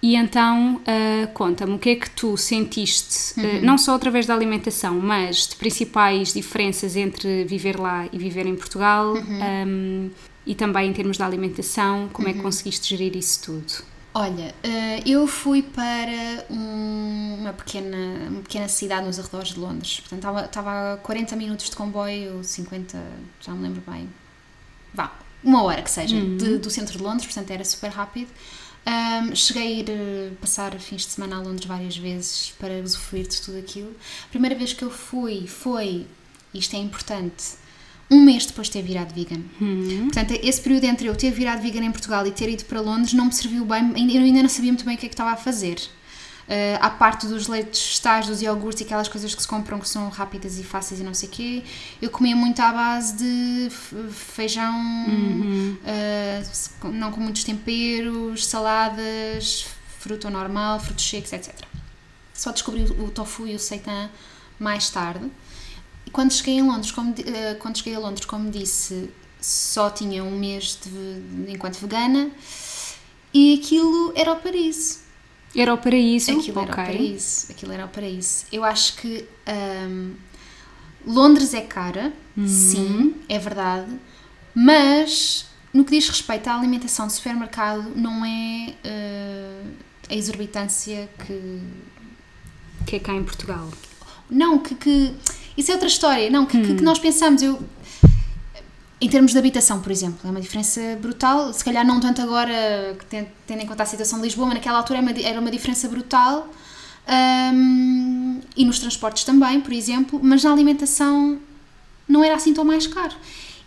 E então, ah, conta-me, o que é que tu sentiste, ah, não só através da alimentação, mas de principais diferenças entre viver lá e viver em Portugal, ahm, e também em termos da alimentação, como é que conseguiste gerir isso tudo? Olha, eh, eu fui para um- uma, pequena, uma pequena cidade nos arredores de Londres. Portanto, estava, estava a 40 minutos de comboio, 50, já me lembro bem. Vá, uma hora que seja, de- do centro de Londres, portanto era super rápido. Ahm, cheguei a ir passar fins de semana a Londres várias vezes para usufruir de tudo aquilo. A primeira vez que eu fui foi, isto é importante, um mês depois de ter virado vegan. Hum. Portanto, esse período entre eu ter virado vegan em Portugal e ter ido para Londres não me serviu bem, eu ainda não sabia muito bem o que é que estava a fazer. Uh, à parte dos leites vegetais, dos iogurtes e aquelas coisas que se compram que são rápidas e fáceis e não sei o quê, eu comia muito à base de feijão, Uhum. uh, não com muitos temperos, saladas, fruta normal, frutos secos, etc. Só descobri o tofu e o seitan mais tarde. Quando cheguei, em Londres, como, uh, quando cheguei a Londres, como disse, só tinha um mês de, enquanto vegana e aquilo era o paraíso. Era o paraíso. Aquilo era ok. o paraíso. Aquilo era o paraíso. Eu acho que hum, Londres é cara, Uhum. sim, é verdade, mas no que diz respeito à alimentação de supermercado, não é uh, a exorbitância que. Que é cá em Portugal. Não, que. que- isso é outra história. Não, que, que- que nós pensamos. Eu, em termos de habitação, por exemplo, é uma diferença brutal. Se calhar não tanto agora, tendo em conta a situação de Lisboa, mas naquela altura era uma, di- era uma diferença brutal. Hum, e nos transportes também, por exemplo, mas na alimentação não era assim tão mais caro.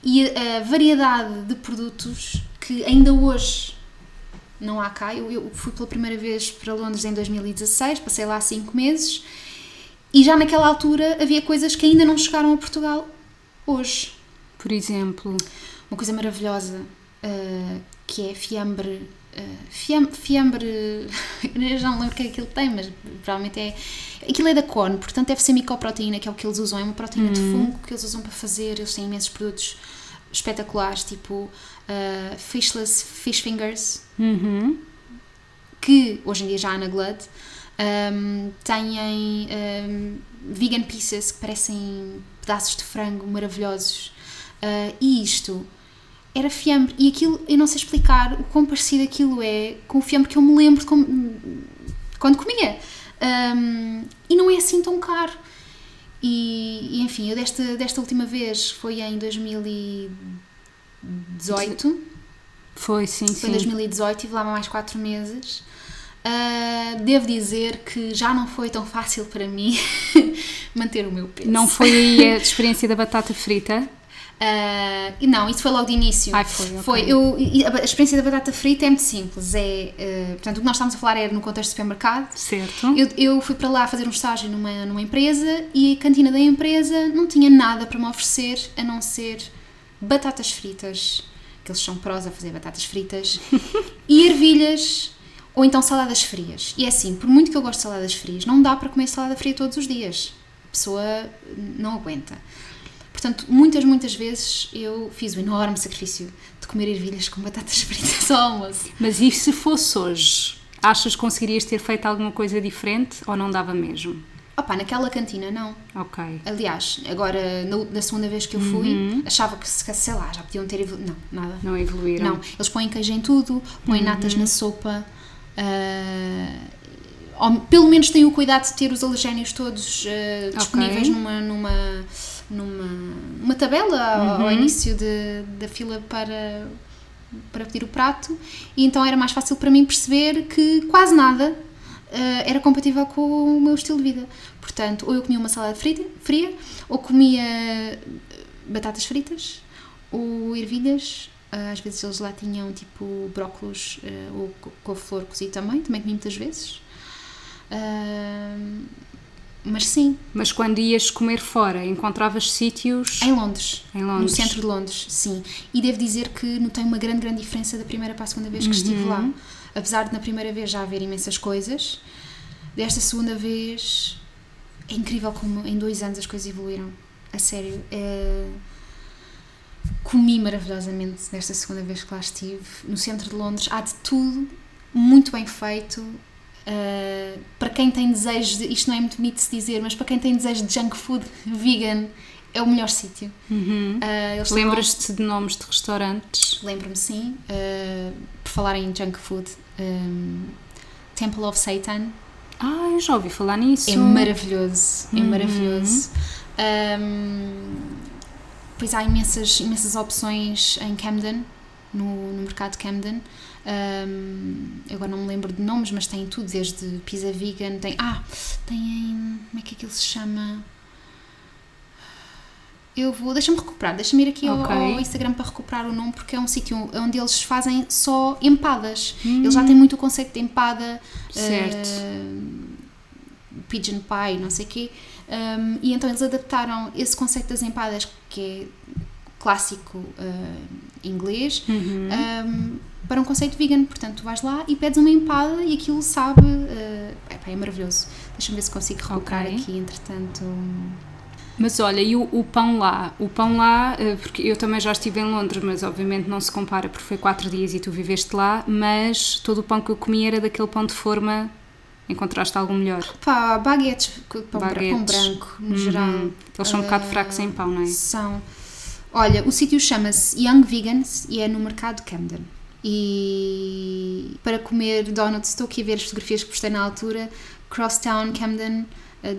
E a, a variedade de produtos que ainda hoje não há cá. Eu, eu fui pela primeira vez para Londres em 2016, passei lá cinco meses e já naquela altura havia coisas que ainda não chegaram a Portugal hoje. Por exemplo. Uma coisa maravilhosa uh, que é fiambre. Uh, fiam, fiambre. eu já não lembro o que é que aquilo tem, mas provavelmente é. Aquilo é da corn, portanto deve ser micoproteína, que é o que eles usam. É uma proteína de fungo que eles usam para fazer. Eles têm imensos produtos espetaculares, tipo uh, fishless fish fingers, Uhum. que hoje em dia já há na Glad, um, têm um, vegan pieces que parecem pedaços de frango maravilhosos. Uh, e isto era fiambre. E aquilo, eu não sei explicar o quão parecido aquilo é com o fiambre que eu me lembro de como- quando comia. Um, e não é assim tão caro. E, e, enfim, eu desta, desta última vez foi em 2018. Foi, sim, Foi em sim. 2018, estive lá mais 4 meses. Ah, devo dizer que já não foi tão fácil para mim manter o meu peso. Não foi aí a experiência da batata frita? E não, isso foi logo de início. Ai, foi, ok. Foi, eu, a experiência da batata frita é muito simples. É, ah, portanto, o que nós estamos a falar era no contexto de supermercado. Certo. Eu, eu fui para lá fazer um estágio numa, numa empresa e a cantina da empresa não tinha nada para me oferecer a não ser batatas fritas, que eles são prós a fazer batatas fritas, e ervilhas ou então saladas frias. E é assim, por muito que eu goste de saladas frias, não dá para comer salada fria todos os dias. A pessoa não aguenta. Portanto, muitas, muitas vezes eu fiz o enorme sacrifício de comer ervilhas com batatas fritas ao almoço. Mas e se fosse hoje? Achas que conseguirias ter feito alguma coisa diferente ou não dava mesmo? Opa, naquela cantina não. Ok. Aliás, agora na, na segunda vez que eu fui, achava que, se- sei lá, já podiam ter evoluído. Não, nada. Não evoluíram? Não, eles põem queijo em tudo, põem natas na sopa. Ah, ou pelo menos têm o cuidado de ter os alergénios todos ah, disponíveis numa, numa, numa uma tabela ao- ao início de- da fila para, para pedir o prato. E então era mais fácil para mim perceber que quase nada ah, era compatível com o meu estilo de vida. Portanto, ou eu comia uma salada frita, fria, ou comia batatas fritas, ou ervilhas. Ah, às vezes eles lá tinham tipo brócolos ah, ou co- couve-flor cozido também, também comi muitas vezes. Ah, mas sim, Mas quando ias comer fora, encontravas sítios em Londres. em No Londres? centro de Londres, sim. E devo dizer que notei uma grande, grande diferença da primeira para a segunda vez que estive lá. Apesar de na primeira vez já haver imensas coisas, desta segunda vez é incrível como em dois anos as coisas evoluíram. A sério. é- Comi maravilhosamente nesta segunda vez que lá estive. No centro de Londres há de tudo, muito bem feito. Uh, para quem tem desejo de, isto não é muito bonito de se dizer, mas para quem tem desejo de junk food vegan, é o melhor sítio. Uhum. Uh, Lembras-te de nomes de restaurantes? Lembro-me sim, uh, por falar em junk food, um, Temple of Satan Ah, eu já ouvi falar nisso. é maravilhoso, é Uhum. maravilhoso. Um, pois há imensas, imensas opções em Camden, no, no mercado de Camden. Um, agora não me lembro de nomes, mas tem tudo, desde pizza vegan, tem. Ah, tem. Como é que aquilo se chama? Eu vou. Deixa-me recuperar, deixa-me ir aqui ao- Ok. ao, Instagram para recuperar o nome, porque é um sítio onde eles fazem só empadas. Eles Hum. já têm muito o conceito de empada, Certo. eh, pigeon pie, não sei o quê. Um, e então eles adaptaram esse conceito das empadas, que é clássico eh, inglês, Uhum. um, para um conceito vegan. Portanto, tu vais lá e pedes uma empada e aquilo sabe. epá, é maravilhoso. Deixa-me ver se consigo recuperar Ok. aqui, entretanto. Mas olha, e o, o pão lá? O pão lá, eh, porque eu também já estive em Londres, mas obviamente não se compara porque foi quatro dias e tu viveste lá, mas todo o pão que eu comi era daquele pão de forma. Encontraste algo melhor? Pá, baguetes, pão, bra- pão Baguetes. branco, no Uhum. geral. Eles são um bocado Ah, fracos em pão, não é? São. Olha, o sítio chama-se Young Vegans e é no mercado de Camden. E para comer donuts, estou aqui a ver as fotografias que postei na altura. Crosstown, Camden, uh,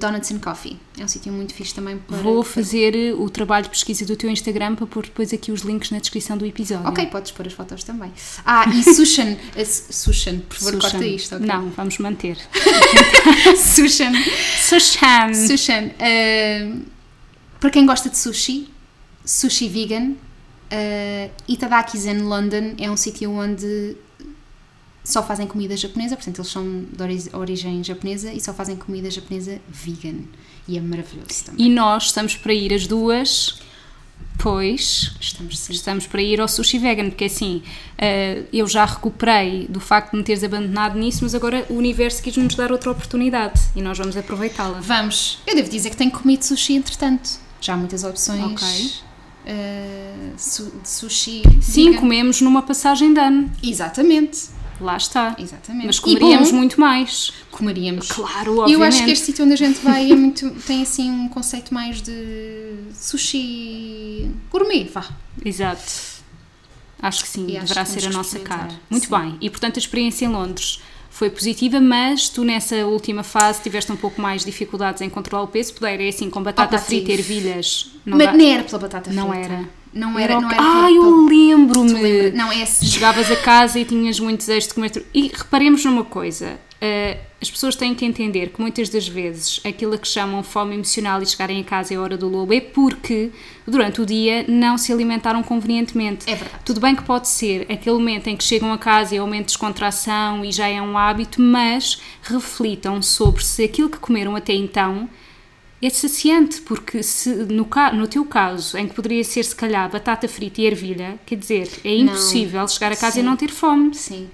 Donuts and Coffee. É um sítio muito fixe também para. Vou fazer eh, o trabalho de pesquisa do teu Instagram para pôr depois aqui os links na descrição do episódio. Ok, podes pôr as fotos também. Ah, e Sushan. eh, Sushan, por favor, Sushan. corta isto. ok? Não, vamos manter. Sushan. Sushan! Sushan, uh, para quem gosta de sushi, sushi vegan, uh, Itadaki's in London é um sítio onde só fazem comida japonesa, portanto eles são de ori- origem japonesa e só fazem comida japonesa vegan. E é maravilhoso também. E nós estamos para ir as duas, pois Estamos sim. estamos para ir ao sushi vegan, porque assim, eh, eu já recuperei do facto de me teres abandonado nisso, mas agora o universo quis-nos dar outra oportunidade e nós vamos aproveitá-la. Vamos. Eu devo dizer que tenho comido sushi entretanto. Já há muitas opções. Ok. uh, su- de sushi. Sim, vegan. comemos numa passagem de ano, Exatamente. Lá está. Exatamente. Mas comeríamos bom, muito mais. Comeríamos. Claro, E obviamente. eu acho que este sítio onde a gente vai é muito, tem assim um conceito mais de sushi gourmet, vá. Exato. Acho que sim, E deverá ser a nossa cara. Muito sim. bem. E portanto a experiência em Londres foi positiva, mas tu nessa última fase tiveste um pouco mais dificuldades em controlar o peso. Poder é assim, com batata Opa, frita e tive. ervilhas. Não Mas dá- nem era pela batata frita. Não era. Não era, não o- era Ah, eu lembro-me. Não, é esse. Chegavas a casa e tinhas muito desejo de comer. tudo. E reparemos numa coisa: eh, as pessoas têm que entender que muitas das vezes aquilo a que chamam fome emocional e chegarem a casa é a hora do lobo é porque durante o dia não se alimentaram convenientemente. É verdade. Tudo bem que pode ser aquele momento em que chegam a casa e é um momento de descontração e já é um hábito, mas reflitam sobre se aquilo que comeram até então é saciante, porque se no, no teu caso, em que poderia ser se calhar batata frita e ervilha, quer dizer, é Não. impossível chegar a casa e Sim. não ter fome. Sim.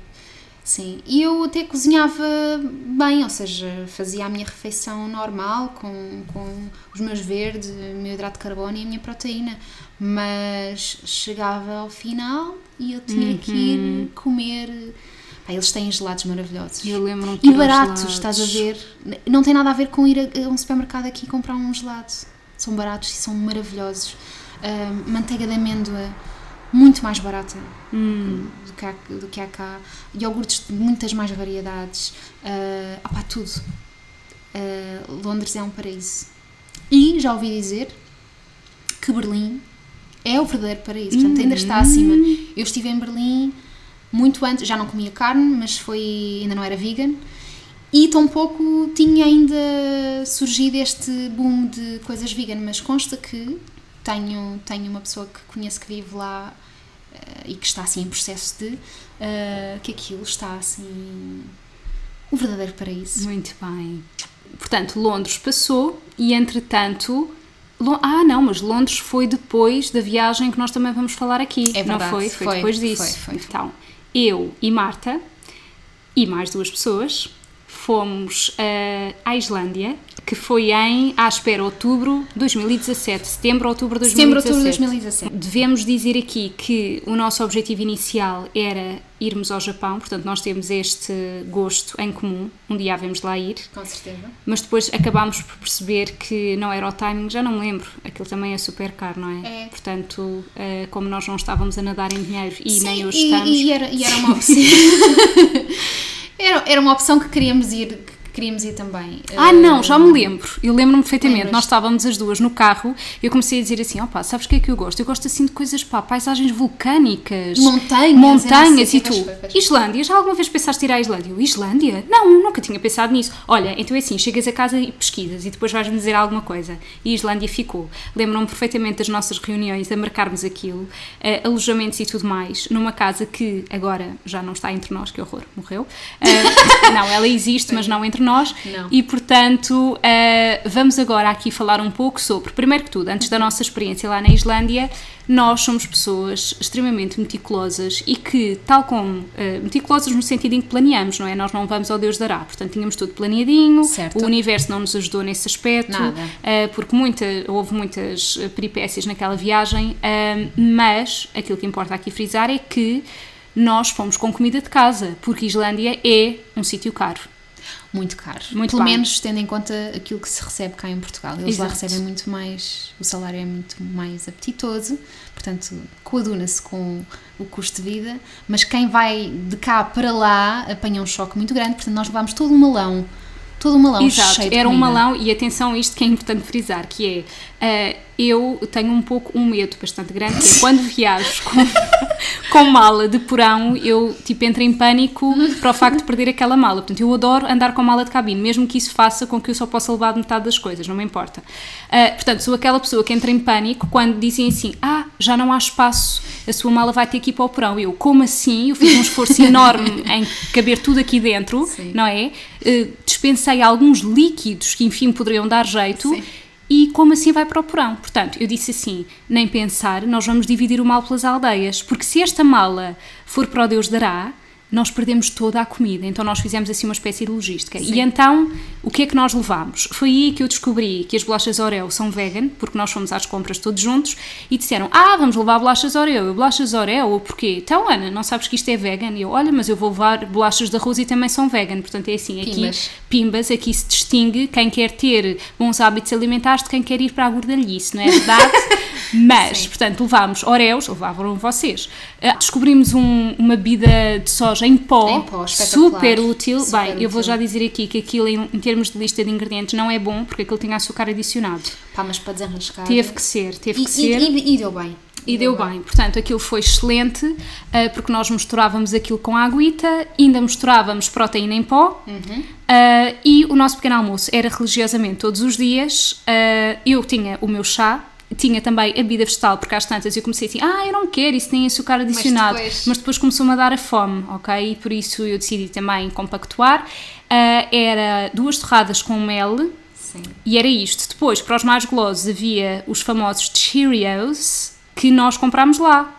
Sim. E eu até cozinhava bem, ou seja, fazia a minha refeição normal, com, com os meus verdes, o meu hidrato de carbono e a minha proteína. Mas chegava ao final e eu tinha que Uhum. ir comer. Pá, eles têm gelados maravilhosos. Eu lembro-me que E baratos, estás a ver? Não tem nada a ver com ir a, a um supermercado aqui e comprar um gelado. São baratos e são maravilhosos. Ahm, manteiga de amêndoa, muito mais barata Hum. do, que há, do que há cá. Iogurtes de muitas mais variedades. Uh, opá, tudo. Ah, Londres é um paraíso. E já ouvi dizer que Berlim é o verdadeiro paraíso. Portanto, ainda está acima. Eu estive em Berlim muito antes, já não comia carne, mas foi ainda não era vegan. E tão pouco tinha ainda surgido este boom de coisas vegan, mas consta que tenho, tenho uma pessoa que conheço que vive lá eh, e que está assim em processo de eh, que aquilo está assim o verdadeiro paraíso. Muito bem. Portanto, Londres passou e, entretanto. Ah, não, mas Londres foi depois da viagem que nós também vamos falar aqui. É não verdade, foi? Foi, foi, depois disso. foi, foi. Então, eu e Marta e mais duas pessoas fomos eh, à Islândia, que foi em, à espera, outubro de 2017. Setembro, outubro de 2017. Setembro, outubro de 2017. Devemos dizer aqui que o nosso objetivo inicial era irmos ao Japão, portanto, nós temos este gosto em comum. Um dia havemos de lá ir, Com certeza. mas depois acabámos por perceber que não era o timing, já não me lembro. Aquilo também é super caro, não é? É. Portanto, eh, como nós não estávamos a nadar em dinheiro e Sim, nem hoje e, estamos. e era, e era uma opção. era, era uma opção que queríamos ir, queríamos ir também. Ah, eh, não, já me lembro. Eu lembro-me perfeitamente. Lembras? Nós estávamos as duas no carro e eu comecei a dizer assim: opá, sabes o que é que eu gosto? Eu gosto assim de coisas, pá, paisagens vulcânicas, Montanhas, montanhas eu e tu. Islândia, já alguma vez pensaste ir à Islândia? Eu, Islândia? Não, nunca tinha pensado nisso. Olha, então é assim: chegas a casa e pesquisas e depois vais-me dizer alguma coisa. E Islândia ficou. Lembro-me perfeitamente das nossas reuniões a marcarmos aquilo, eh, alojamentos e tudo mais, numa casa que agora já não está entre nós, que horror, morreu. Eh, não, ela existe, mas não entre nós. Não. E portanto, eh, vamos agora aqui falar um pouco sobre, primeiro que tudo, antes da nossa experiência lá na Islândia, nós somos pessoas extremamente meticulosas e que, tal como eh, meticulosas no sentido em que planeamos, não é? Nós não vamos ao Deus dará, portanto, tínhamos tudo planeadinho, Certo. o universo não nos ajudou nesse aspecto, eh, porque muita, houve muitas peripécias naquela viagem, eh, mas aquilo que importa aqui frisar é que nós fomos com comida de casa, porque Islândia é um sítio caro. Muito caro. Muito Pelo bem. menos tendo em conta aquilo que se recebe cá em Portugal. Eles lá Exato. recebem muito mais, o salário é muito mais apetitoso, portanto, coaduna-se com o custo de vida, mas quem vai de cá para lá apanha um choque muito grande, portanto, nós levámos todo um malão, todo um malão Exato, cheio de era um malão e atenção a isto que é importante frisar, que é, eh, eu tenho um pouco um medo bastante grande, que é quando viajo com, com mala de porão, eu tipo entro em pânico para o facto de perder aquela mala, portanto eu adoro andar com mala de cabine, mesmo que isso faça com que eu só possa levar metade das coisas, não me importa. Eh, portanto, sou aquela pessoa que entra em pânico quando dizem assim, ah, já não há espaço, a sua mala vai ter que ir para o porão. Eu, como assim? Eu fiz um esforço enorme em caber tudo aqui dentro, Sim. não é? Eh, dispensei alguns líquidos que, enfim, poderiam dar jeito. Sim. E como assim vai para o porão? Portanto, eu disse assim: nem pensar, nós vamos dividir o mal pelas aldeias, porque se esta mala for para o Deus dará, nós perdemos toda a comida. Então nós fizemos assim uma espécie de logística. E então, o que é que nós levámos? Foi aí que eu descobri que as bolachas Oreo são vegan, porque nós fomos às compras todos juntos e disseram: Ah, vamos levar bolachas Oreo. Eu, bolachas Oreo, porquê? Então, Ana, não sabes que isto é vegan? E eu, olha, mas eu vou levar bolachas de arroz e também são vegan. Portanto, é assim, aqui. Pimbas, aqui se distingue quem quer ter bons hábitos alimentares de quem quer ir para a gordalhice, não é verdade? Mas, Sim. portanto, levámos Oreos, levavam vocês. Ah, descobrimos um- uma bebida de soja em pó, Em pó, super útil. Super Bem, eu vou útil. já dizer aqui que aquilo, em, em termos de lista de ingredientes, não é bom, porque aquilo tinha açúcar adicionado. Pá, mas para desenrascar. Teve que ser, teve e, que ser. e- e- e deu bem. E deu bem, portanto aquilo foi excelente, ah, porque nós misturávamos aquilo com a aguita, ainda misturávamos proteína em pó Uhum. ah, e o nosso pequeno almoço era religiosamente todos os dias. ah, eu tinha o meu chá, tinha também a bebida vegetal, porque às tantas eu comecei assim, ah, eu não quero, isso tem açúcar adicionado, depois- mas depois começou-me a dar a fome, ok? E por isso eu decidi também compactuar. Era duas torradas com mel, Sim. e era isto. Depois, para os mais golosos, havia os famosos Cheerios que nós comprámos lá.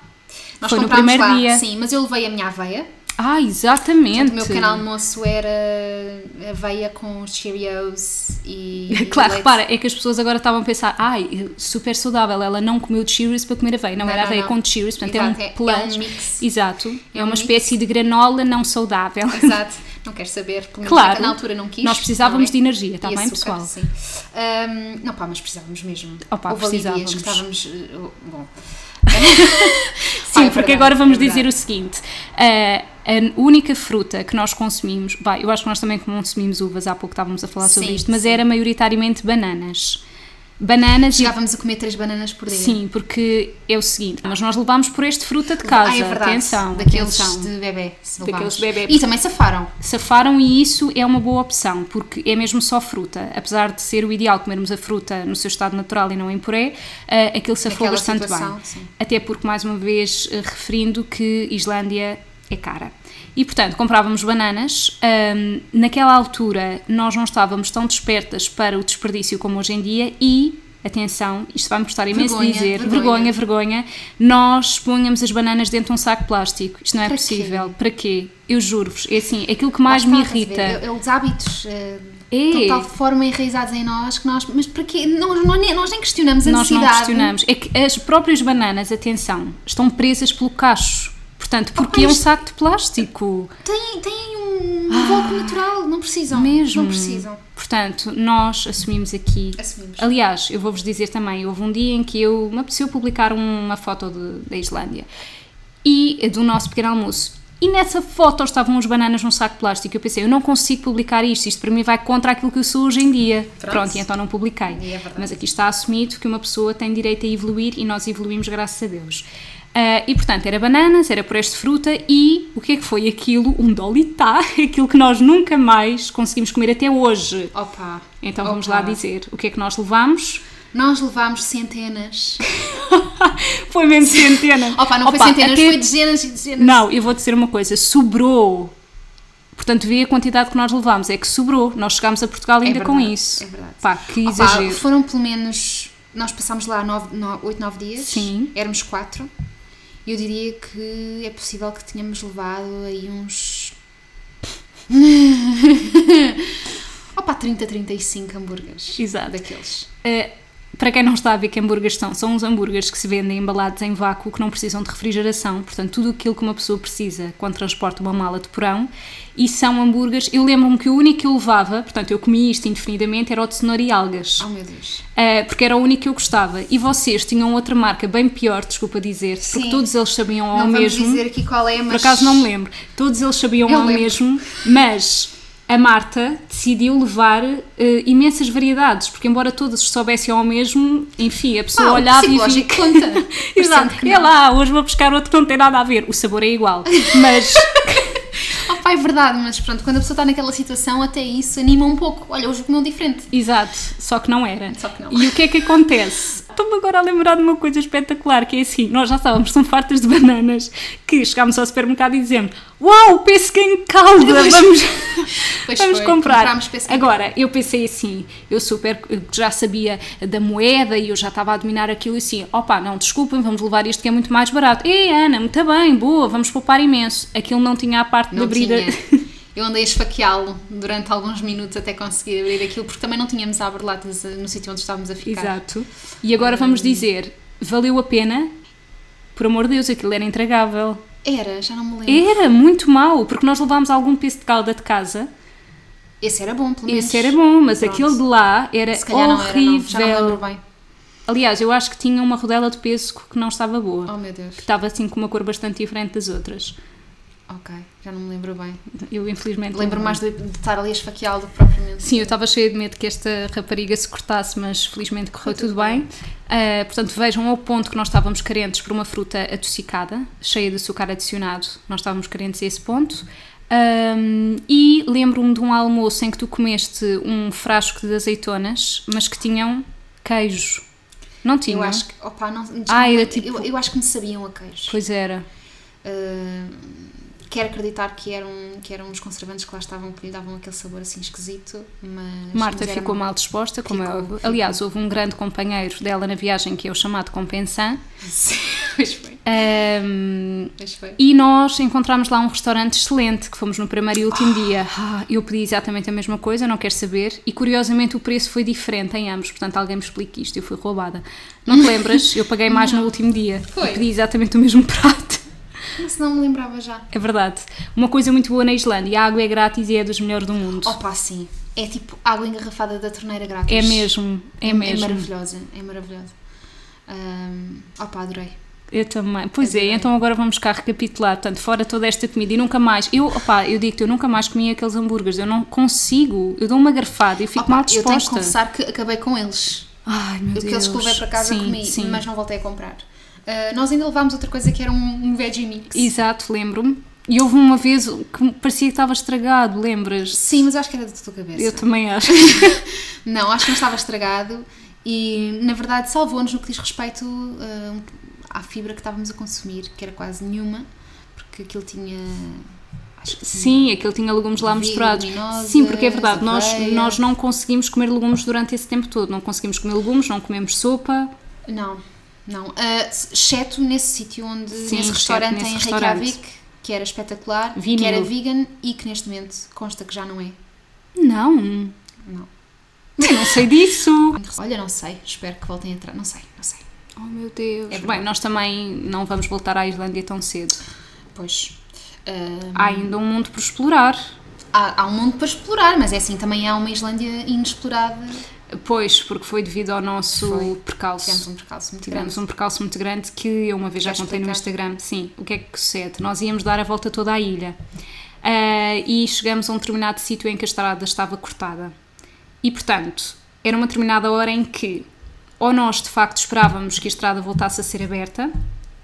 Nós Foi no primeiro lá, dia. Sim, mas eu levei a minha aveia. Ah, exatamente. O meu pequeno almoço era aveia com Cheerios e. Claro, leite. repara, é que as pessoas agora estavam a pensar, ai, super saudável, ela não comeu Cheerios para comer aveia. Não, Não, era não, aveia não. com Cheerios, portanto Exato, é é- um é plus. um mix. Exato, é, É um uma mix. espécie de granola não saudável. Exato, não quero saber, pelo menos Claro. é na altura não quis. Nós precisávamos é? de energia, está bem, pessoal? Sim. Ahm, não, pá, mas precisávamos mesmo. Opa, Houve dias que precisávamos. estávamos. uh, Bom. Sim, é porque verdade, agora vamos verdade. dizer o seguinte: ah, a única fruta que nós consumimos, bem, eu acho que nós também consumimos uvas, há pouco estávamos a falar sobre Sim, isto, mas sim. era maioritariamente bananas. Bananas e. Chegávamos a comer três bananas por dia. Sim, porque é o seguinte, mas nós levámos por este fruta de casa. Ah, é verdade. Atenção, Daqueles atenção. de bebê. Daqueles bebé. E também safaram. Safaram e isso é uma boa opção, porque é mesmo só fruta. Apesar de ser o ideal comermos a fruta no seu estado natural e não em puré, ah, aquilo safou Naquela bastante situação, bem. sim. Até porque, mais uma vez, eh, referindo que Islândia é cara. E, portanto, comprávamos bananas. Ahm, naquela altura, nós não estávamos tão despertas para o desperdício como hoje em dia e, atenção, isto vai-me custar imenso Vergonha, dizer, vergonha. vergonha, vergonha, nós punhamos as bananas dentro de um saco de plástico. Isto não é Para possível. quê? Para quê? Eu juro-vos, é assim, aquilo que mais Lá me irrita... É, é os hábitos. eh, É. De tal forma enraizados em nós que nós. Mas para quê? Nós, nós, nem, nós nem questionamos a Nós não necessidade. questionamos. É que as próprias bananas, atenção, estão presas pelo cacho. Portanto, porque é um saco de plástico. Têm, têm um invólucro natural, não precisam. Ah. Mesmo. Não precisam. Portanto, nós assumimos aqui. Assumimos. Aliás, eu vou-vos dizer também, houve um dia em que eu me apeteceu publicar uma foto de- da Islândia e do nosso pequeno almoço. E nessa foto estavam as bananas num saco de plástico. Eu pensei, eu não consigo publicar isto, isto para mim vai contra aquilo que eu sou hoje em dia. Pronto. Pronto, e então não publiquei. É. Mas aqui está assumido que uma pessoa tem direito a evoluir e nós evoluímos graças a Deus. Ah, e portanto, era bananas, era por este fruta e o que é que foi aquilo? Um dolitá, aquilo que nós nunca mais conseguimos comer até hoje. Opa! Então vamos Opa. lá dizer o que é que nós levámos. Nós levámos centenas. Foi mesmo centena. Opa, não Opa, foi centenas, até- foi dezenas e dezenas. Não, eu vou dizer uma coisa, sobrou. Portanto, vê a quantidade que nós levámos, é que sobrou. Nós chegámos a Portugal ainda com verdade, isso. é verdade. Pá, que Opa, exagero. foram pelo menos. Nós passámos lá 8, 9 dias. Sim. Éramos 4. Eu diria que é possível que tenhamos levado aí uns. Opa, 30, 35 hambúrgueres. Exato. Daqueles. Uh, para quem não está a ver que hambúrgueres são, são uns hambúrgueres que se vendem embalados em vácuo que não precisam de refrigeração, portanto, tudo aquilo que uma pessoa precisa quando transporta uma mala de porão. E são hambúrgueres. Eu lembro-me que o único que eu levava, portanto, eu comi isto indefinidamente, era o de cenoura e algas. Oh meu Deus. Uh, porque era o único que eu gostava. E vocês tinham outra marca bem pior, desculpa dizer, porque Sim. todos eles sabiam ao não mesmo. vamos dizer aqui qual é, mas. Por acaso não me lembro. Todos eles sabiam Eu ao lembro. mesmo, mas a Marta decidiu levar eh, imensas variedades, porque embora todos soubessem ao mesmo, enfim, a pessoa o olhava e via conta. Exato. É lá, hoje vou buscar outro que não tem nada a ver. O sabor é igual, mas Opa, é verdade, mas pronto, quando a pessoa está naquela situação, até isso anima um pouco. Olha, hoje comeu diferente. Exato, só que não era. Só que não. E o que é que acontece? Estou-me agora a lembrar de uma coisa espetacular, que é assim, nós já estávamos tão fartas de bananas que chegámos ao supermercado e dizemos Uau, pêssego em calda, Pois- vamos, Pois vamos foi, comprar. Agora, eu pensei assim, eu super já sabia da moeda e eu já estava a dominar aquilo e assim, opa, não, desculpem, vamos levar isto que é muito mais barato. Ei, Ana, muito bem, boa, vamos poupar imenso. Aquilo não tinha a parte de Não abrir a- tinha. Eu andei a esfaqueá-lo durante alguns minutos até conseguir abrir aquilo, porque também não tínhamos a aberlatas no sítio onde estávamos a ficar. Exato. E agora vamos dizer, valeu a pena? Por amor de Deus, aquilo era intragável. Era, já não me lembro. Era muito mau, porque nós levámos algum peso de calda de casa. Esse era bom, pelo menos. Esse era bom, mas Pronto. aquele de lá era Se calhar não era, não. horrível. Já não lembro bem. Aliás, eu acho que tinha uma rodela de peso que não estava boa. Oh meu Deus. Que estava assim com uma cor bastante diferente das outras. Ok, já não me lembro bem. Eu, infelizmente. Lembro mais de, de estar ali a esfaqueá-lo propriamente. Sim, eu estava cheia de medo que esta rapariga se cortasse, mas felizmente correu tudo bem. Ah, portanto, vejam ao ponto que nós estávamos carentes por uma fruta adocicada, cheia de açúcar adicionado. Nós estávamos carentes a esse ponto. Ahm, e lembro-me de um almoço em que tu comeste um frasco de azeitonas, mas que tinham queijo. Não tinham? Eu acho que. Opa, não, já Ah, era tipo- eu, eu acho que me sabiam a queijo. Pois era. Uh, quero acreditar que eram, que eram os conservantes que lá estavam que lhe davam aquele sabor assim esquisito, mas. Marta mas ficou mal disposta, como é Ficou. Aliás, houve um grande companheiro dela na viagem que é o chamado Compensant. Sim, pois foi. Pois foi. E nós encontramos lá um restaurante excelente, que fomos no primeiro e último dia. Ah, eu pedi exatamente a mesma coisa, não quero saber. E curiosamente o preço foi diferente em ambos, portanto alguém me explique isto, eu fui roubada. Não te lembras? Eu paguei mais no último dia. Foi. E pedi exatamente o mesmo prato. Mas não me lembrava já. É verdade. Uma coisa muito boa na Islândia, a água é grátis e é dos melhores do mundo. Opa, sim. É tipo água engarrafada da torneira grátis. É mesmo, é mesmo. É maravilhosa, é maravilhosa. Um, opa, adorei. Eu também. Pois é, Adorei. então agora vamos cá recapitular. Portanto, fora toda esta comida e nunca mais. Eu, opá, eu digo-te, eu nunca mais comi aqueles hambúrgueres. Eu não consigo. Eu dou uma garfada e fico Opa, mal eu tenho que disposta. confessar que acabei com eles. Ai, meu Deus. Aqueles que levei para casa sim, comi, sim. mas não voltei a comprar. Uh, nós ainda levámos outra coisa que era um, um veggie mix. Exato, lembro-me. E houve uma vez que parecia que estava estragado, lembras? Sim, mas acho que era da tua cabeça. Eu também acho. Não, acho que não estava estragado e, na verdade, salvou-nos no que diz respeito uh, à fibra que estávamos a consumir, que era quase nenhuma, porque aquilo tinha. Acho que tinha- Sim, aquele tinha legumes lá misturados. Sim, porque é verdade, nós, nós não conseguimos comer legumes durante esse tempo todo. Não conseguimos comer legumes, não comemos sopa. Não, não. Uh, exceto nesse sítio onde. Sim, nesse restaurante nesse em restaurante. Reykjavik, que era espetacular, Vinil. que era vegan e que neste momento consta que já não é. Não, Não. eu não sei disso. Olha, não sei, espero que voltem a entrar. Não sei, não sei. Oh meu Deus. É. Bem, nós também não vamos voltar à Islândia tão cedo. Pois. uh, Há ainda um mundo por explorar. há, há um mundo para explorar, mas é assim, também há uma Islândia inexplorada. Pois, porque foi devido ao nosso Foi. percalço. Tivemos um percalço muito Tivemos grande. um percalço muito grande que eu uma vez já contei no? Instagram. Sim, o que é que sucede? Nós íamos dar a volta toda à ilha Ah, e chegamos a um determinado sítio em que a estrada estava cortada. E portanto, era uma determinada hora em que ou nós de facto esperávamos que a estrada voltasse a ser aberta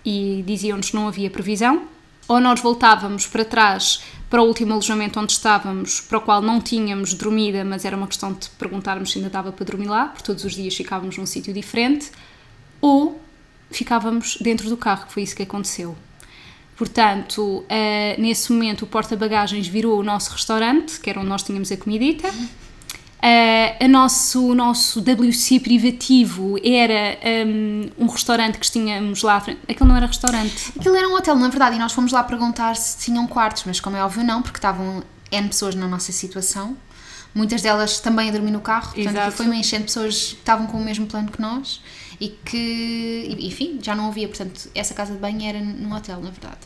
e diziam-nos que não havia previsão, ou nós voltávamos para trás para o último alojamento onde estávamos, para o qual não tínhamos dormida, mas era uma questão de perguntarmos se ainda dava para dormir lá, porque todos os dias ficávamos num sítio diferente, ou ficávamos dentro do carro, que foi isso que aconteceu. Portanto, eh, nesse momento o porta-bagagens virou o nosso restaurante, que era onde nós tínhamos a comidita. Eh, a nosso, o nosso WC privativo era um, um restaurante que tínhamos lá à frente. Aquilo não era restaurante. Aquilo era um hotel, na verdade, e nós fomos lá perguntar se tinham quartos, mas como é óbvio não, porque estavam N pessoas na nossa situação. Muitas delas também a dormir no carro, portanto foi uma enchente de pessoas que estavam com o mesmo plano que nós e que, enfim, já não havia, portanto, essa casa de banho era num hotel, na verdade.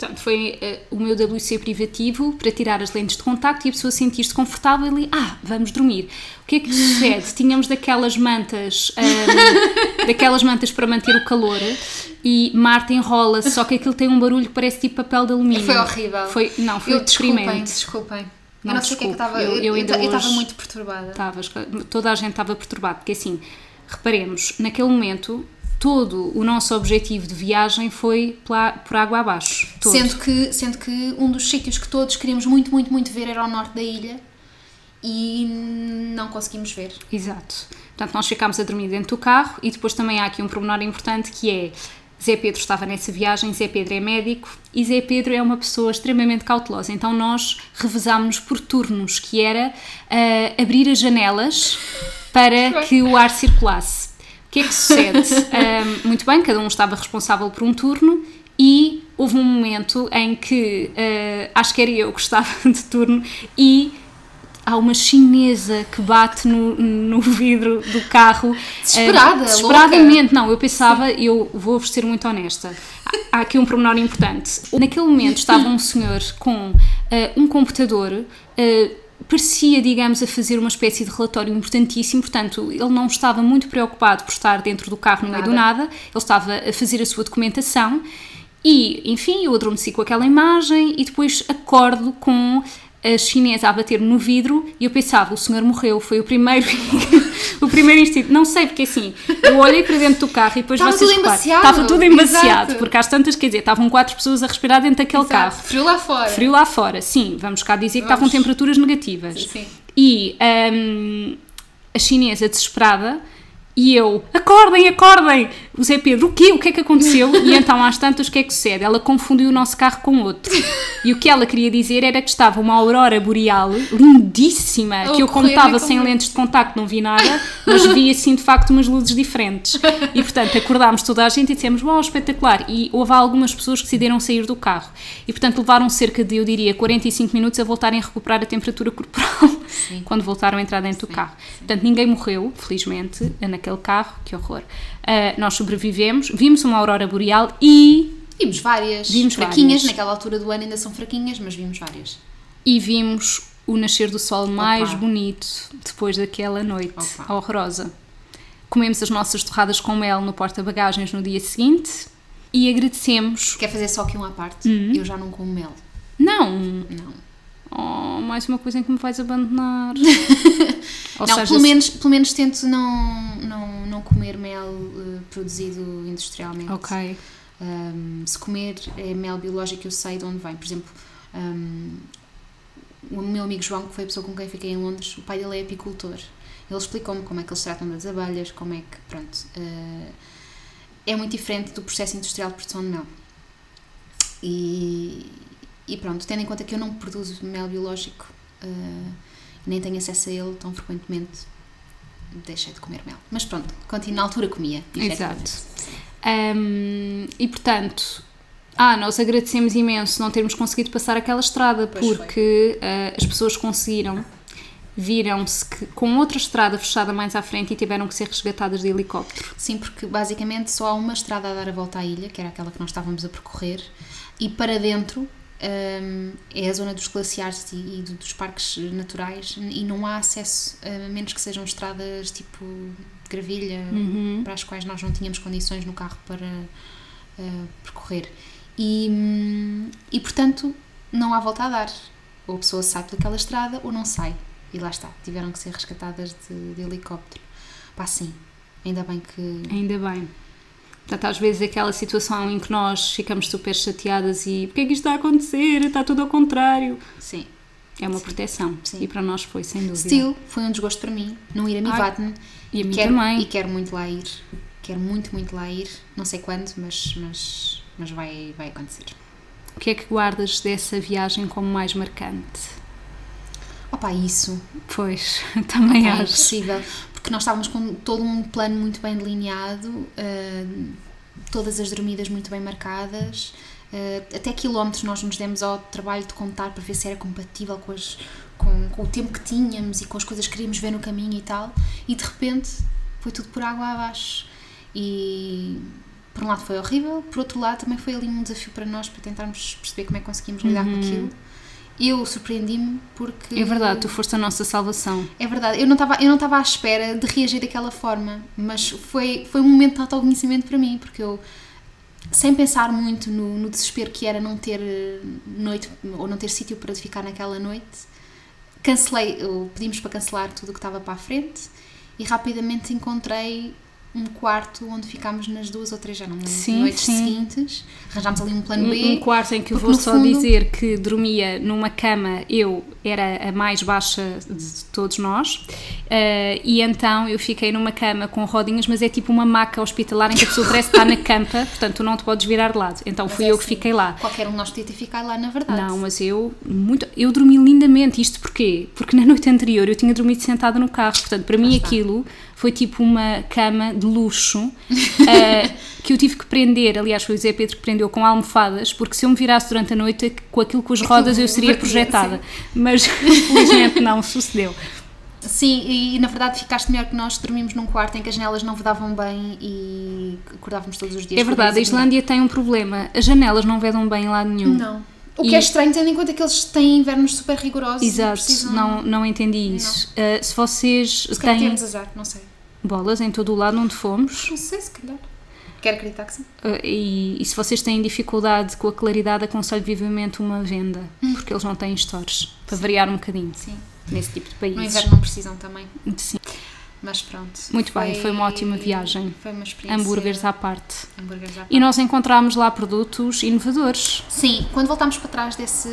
Portanto, foi eh, o meu WC privativo para tirar as lentes de contacto e a pessoa sentir-se confortável e ah, vamos dormir. O que é que sucede? Tínhamos daquelas mantas, ahm, daquelas mantas para manter o calor e Marta enrola-se, só que aquilo tem um barulho que parece tipo papel de alumínio. Foi horrível. Foi, não, foi eu, desculpem, deprimente. desculpem. Não, eu não sei o que é que estava. eu- Eu, eu estava hoje- muito perturbada. Estavas, toda a gente estava perturbada, porque assim, reparemos, naquele momento, todo o nosso objetivo de viagem foi por água abaixo. Todo. Sendo que, sendo que um dos sítios que todos queríamos muito, muito, muito ver era ao norte da ilha e não conseguimos ver. Exato. Portanto, nós ficámos a dormir dentro do carro e depois também há aqui um pormenor importante que é Zé Pedro estava nessa viagem, Zé Pedro é médico e Zé Pedro é uma pessoa extremamente cautelosa. Então nós revezámos por turnos, que era ah, abrir as janelas para que o ar circulasse. O que é que sucede? Ah, muito bem, cada um estava responsável por um turno e houve um momento em que ah, acho que era eu que estava de turno e há uma chinesa que bate no, no vidro do carro. Desesperada, eh, desesperadamente. Não, eu pensava, eu vou-vos ser muito honesta. Há há aqui um pormenor importante. Naquele momento estava um senhor com eh, um computador. eh, Parecia, digamos, a fazer uma espécie de relatório importantíssimo, portanto, ele não estava muito preocupado por estar dentro do carro no meio do nada, ele estava a fazer a sua documentação e, enfim, eu adormeci com aquela imagem e depois acordo com a chinesa a bater no vidro e eu pensava, o senhor morreu, foi o primeiro o primeiro instinto, não sei, porque assim, eu olhei para dentro do carro e depois Estava vocês tudo embaciado. estava tudo embaciado, Exato. porque às tantas, quer dizer, estavam quatro pessoas a respirar dentro daquele carro. Frio lá fora. Frio lá fora, sim, vamos cá dizer que Vamos. estavam temperaturas negativas. Sim. E hum, a chinesa desesperada e eu, acordem, acordem! O Zé Pedro, o quê? O que é que aconteceu? E então às tantas, o que é que sucede? Ela confundiu o nosso carro com outro. E o que ela queria dizer era que estava uma aurora boreal lindíssima, que eu como naquele sem momento. lentes de contacto, não vi nada, mas vi assim de facto umas luzes diferentes. E portanto acordámos toda a gente e dissemos, uau, espetacular! E houve algumas pessoas que decidiram sair do carro. E portanto levaram cerca de, eu diria, 45 minutos a voltarem a recuperar a temperatura corporal quando voltaram a entrar dentro do carro. Portanto, ninguém morreu, felizmente, naquele carro, que horror. Ah, nós sobrevivemos, vimos uma aurora boreal e, Vimos várias. Vimos fraquinhas, várias. naquela altura do ano ainda são fraquinhas, mas vimos várias. e vimos o nascer do sol mais Opa. bonito depois daquela noite Opa. horrorosa. Comemos as nossas torradas com mel no porta-bagagens no dia seguinte e agradecemos. Quer fazer só aqui um à parte? Uhum. Eu já não como mel. Não! Não. Oh, mais uma coisa em que me vais abandonar. Não, seja, pelo, menos, pelo menos tento não, não, não comer mel eh, produzido industrialmente. Ok. Um, se comer é mel biológico, eu sei de onde vem. Por exemplo, um, o meu amigo João, que foi a pessoa com quem fiquei em Londres, o pai dele é apicultor. Ele explicou-me como é que eles tratam das abelhas, como é que. Pronto. uh, é muito diferente do processo industrial de produção de mel. E, e pronto, tendo em conta que eu não produzo mel biológico, uh, nem tenho acesso a ele tão frequentemente, deixei de comer mel. Mas pronto, continuo na altura comia. Exato. Um, e portanto, ah, nós agradecemos imenso não termos conseguido passar aquela estrada Pois porque ah, as pessoas conseguiram, viram-se que com outra estrada fechada mais à frente e tiveram que ser resgatadas de helicóptero. Sim, porque basicamente só há uma estrada a dar a volta à ilha, que era aquela que nós estávamos a percorrer, e para dentro um, é a zona dos glaciares e, e do, dos parques naturais e não há acesso, a menos que sejam estradas tipo de gravilha, Uhum. para as quais nós não tínhamos condições no carro para uh, percorrer. E, e portanto, não há volta a dar. Ou a pessoa sai pelaquela estrada ou não sai. E lá está, tiveram que ser resgatadas de, de helicóptero. Pá, sim, ainda bem que. Ainda bem. Portanto, às vezes aquela situação em que nós ficamos super chateadas e porque é que isto está a acontecer? Está tudo ao contrário. Sim. É uma Sim. proteção. Sim. E para nós foi, sem dúvida. Still, foi um desgosto para mim não ir a Mivatn. E a mim quero, também. E quero muito lá ir. Quero muito, muito lá ir. Não sei quando, mas, mas, mas vai, vai acontecer. O que é que guardas dessa viagem como mais marcante? Opa, isso. Pois, também é acho. impossível. Porque nós estávamos com todo um plano muito bem delineado, uh, todas as dormidas muito bem marcadas. Uh, até quilómetros nós nos demos ao trabalho de contar para ver se era compatível com, as, com, com o tempo que tínhamos e com as coisas que queríamos ver no caminho e tal. E de repente foi tudo por água abaixo. E por um lado foi horrível, por outro lado também foi ali um desafio para nós para tentarmos perceber como é que conseguimos lidar com Uhum. aquilo. Eu surpreendi-me porque É verdade, tu foste a nossa salvação. é verdade, eu não estava eu não estava à espera de reagir daquela forma, mas foi foi um momento de autoconhecimento para mim, porque eu sem pensar muito no, no desespero que era não ter eh, noite ou não ter sítio para ficar naquela noite, cancelei, pedimos para cancelar tudo o que estava para a frente e rapidamente encontrei um quarto onde ficámos nas duas ou três já não lembro, Sim, noites sim. seguintes. Arranjámos ali um plano B. um quarto em que eu vou só fundo- dizer que dormia numa cama, eu era a mais baixa de todos nós, eh, e então eu fiquei numa cama com rodinhas, mas é tipo uma maca hospitalar em que a pessoa parece estar na campa, portanto tu não te podes virar de lado. Então Mas fui é eu que assim, fiquei lá. Qualquer um de nós podia ter ficado lá, na verdade. Não, mas eu muito, eu dormi lindamente. Isto porquê? Porque na noite anterior eu tinha dormido sentada no carro. Portanto, para mim está. aquilo foi tipo uma cama de luxo eh, que eu tive que prender. Aliás, foi o Zé Pedro que prendeu com almofadas, porque se eu me virasse durante a noite com aquilo com as rodas eu seria projetada. Mas felizmente não sucedeu. Sim, e, na verdade ficaste melhor que nós, dormimos num quarto em que as janelas não vedavam bem e acordávamos todos os dias. É verdade, a Islândia tem um problema. As janelas não vedam bem em lado nenhum. Não. O E- que é estranho, tendo em conta que eles têm invernos super rigorosos. e Exato, precisam- não, não entendi isso. Eh, se vocês Se têm temos azar, não sei. bolas em todo o lado onde fomos, Não sei, se calhar. Quero acreditar que sim. Uh, e, e se vocês têm dificuldade com a claridade, aconselho vivamente uma venda, porque eles não têm stores, para variar um bocadinho Sim. nesse tipo de No países. inverno não precisam também. Sim. Mas pronto. Muito bem, foi uma ótima viagem. Foi uma experiência. Hambúrgueres à parte. Hambúrgueres à E nós encontramos lá produtos inovadores. Sim, quando voltámos para trás desse,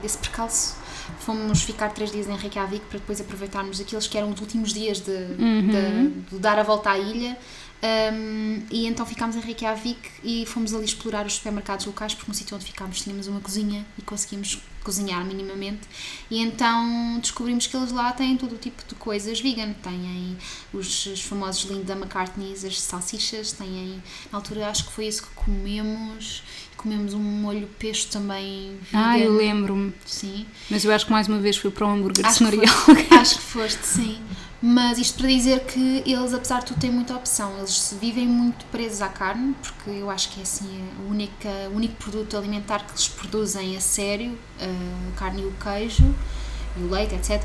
desse percalço, fomos ficar três dias em Reykjavik para depois aproveitarmos aqueles que eram os últimos dias de, Uhum. de- de dar a volta à ilha. Um, e então ficámos em Reykjavik e fomos ali explorar os supermercados locais porque no sítio onde ficámos tínhamos uma cozinha e conseguimos cozinhar minimamente e então descobrimos que eles lá têm todo o tipo de coisas vegan têm os, os famosos Linda McCartney's as salsichas têm na altura acho que foi isso que comemos comemos um molho pesto também vegan Ah, eu lembro-me. sim Mas eu acho que mais uma vez fui para um hambúrguer Acho que cenorial. Acho que foste, sim. Mas isto para dizer que eles, apesar de tudo, têm muita opção. Eles vivem muito presos à carne, porque eu acho que é assim a única, o único produto alimentar que eles produzem a sério, a carne e o queijo, e o leite, etc.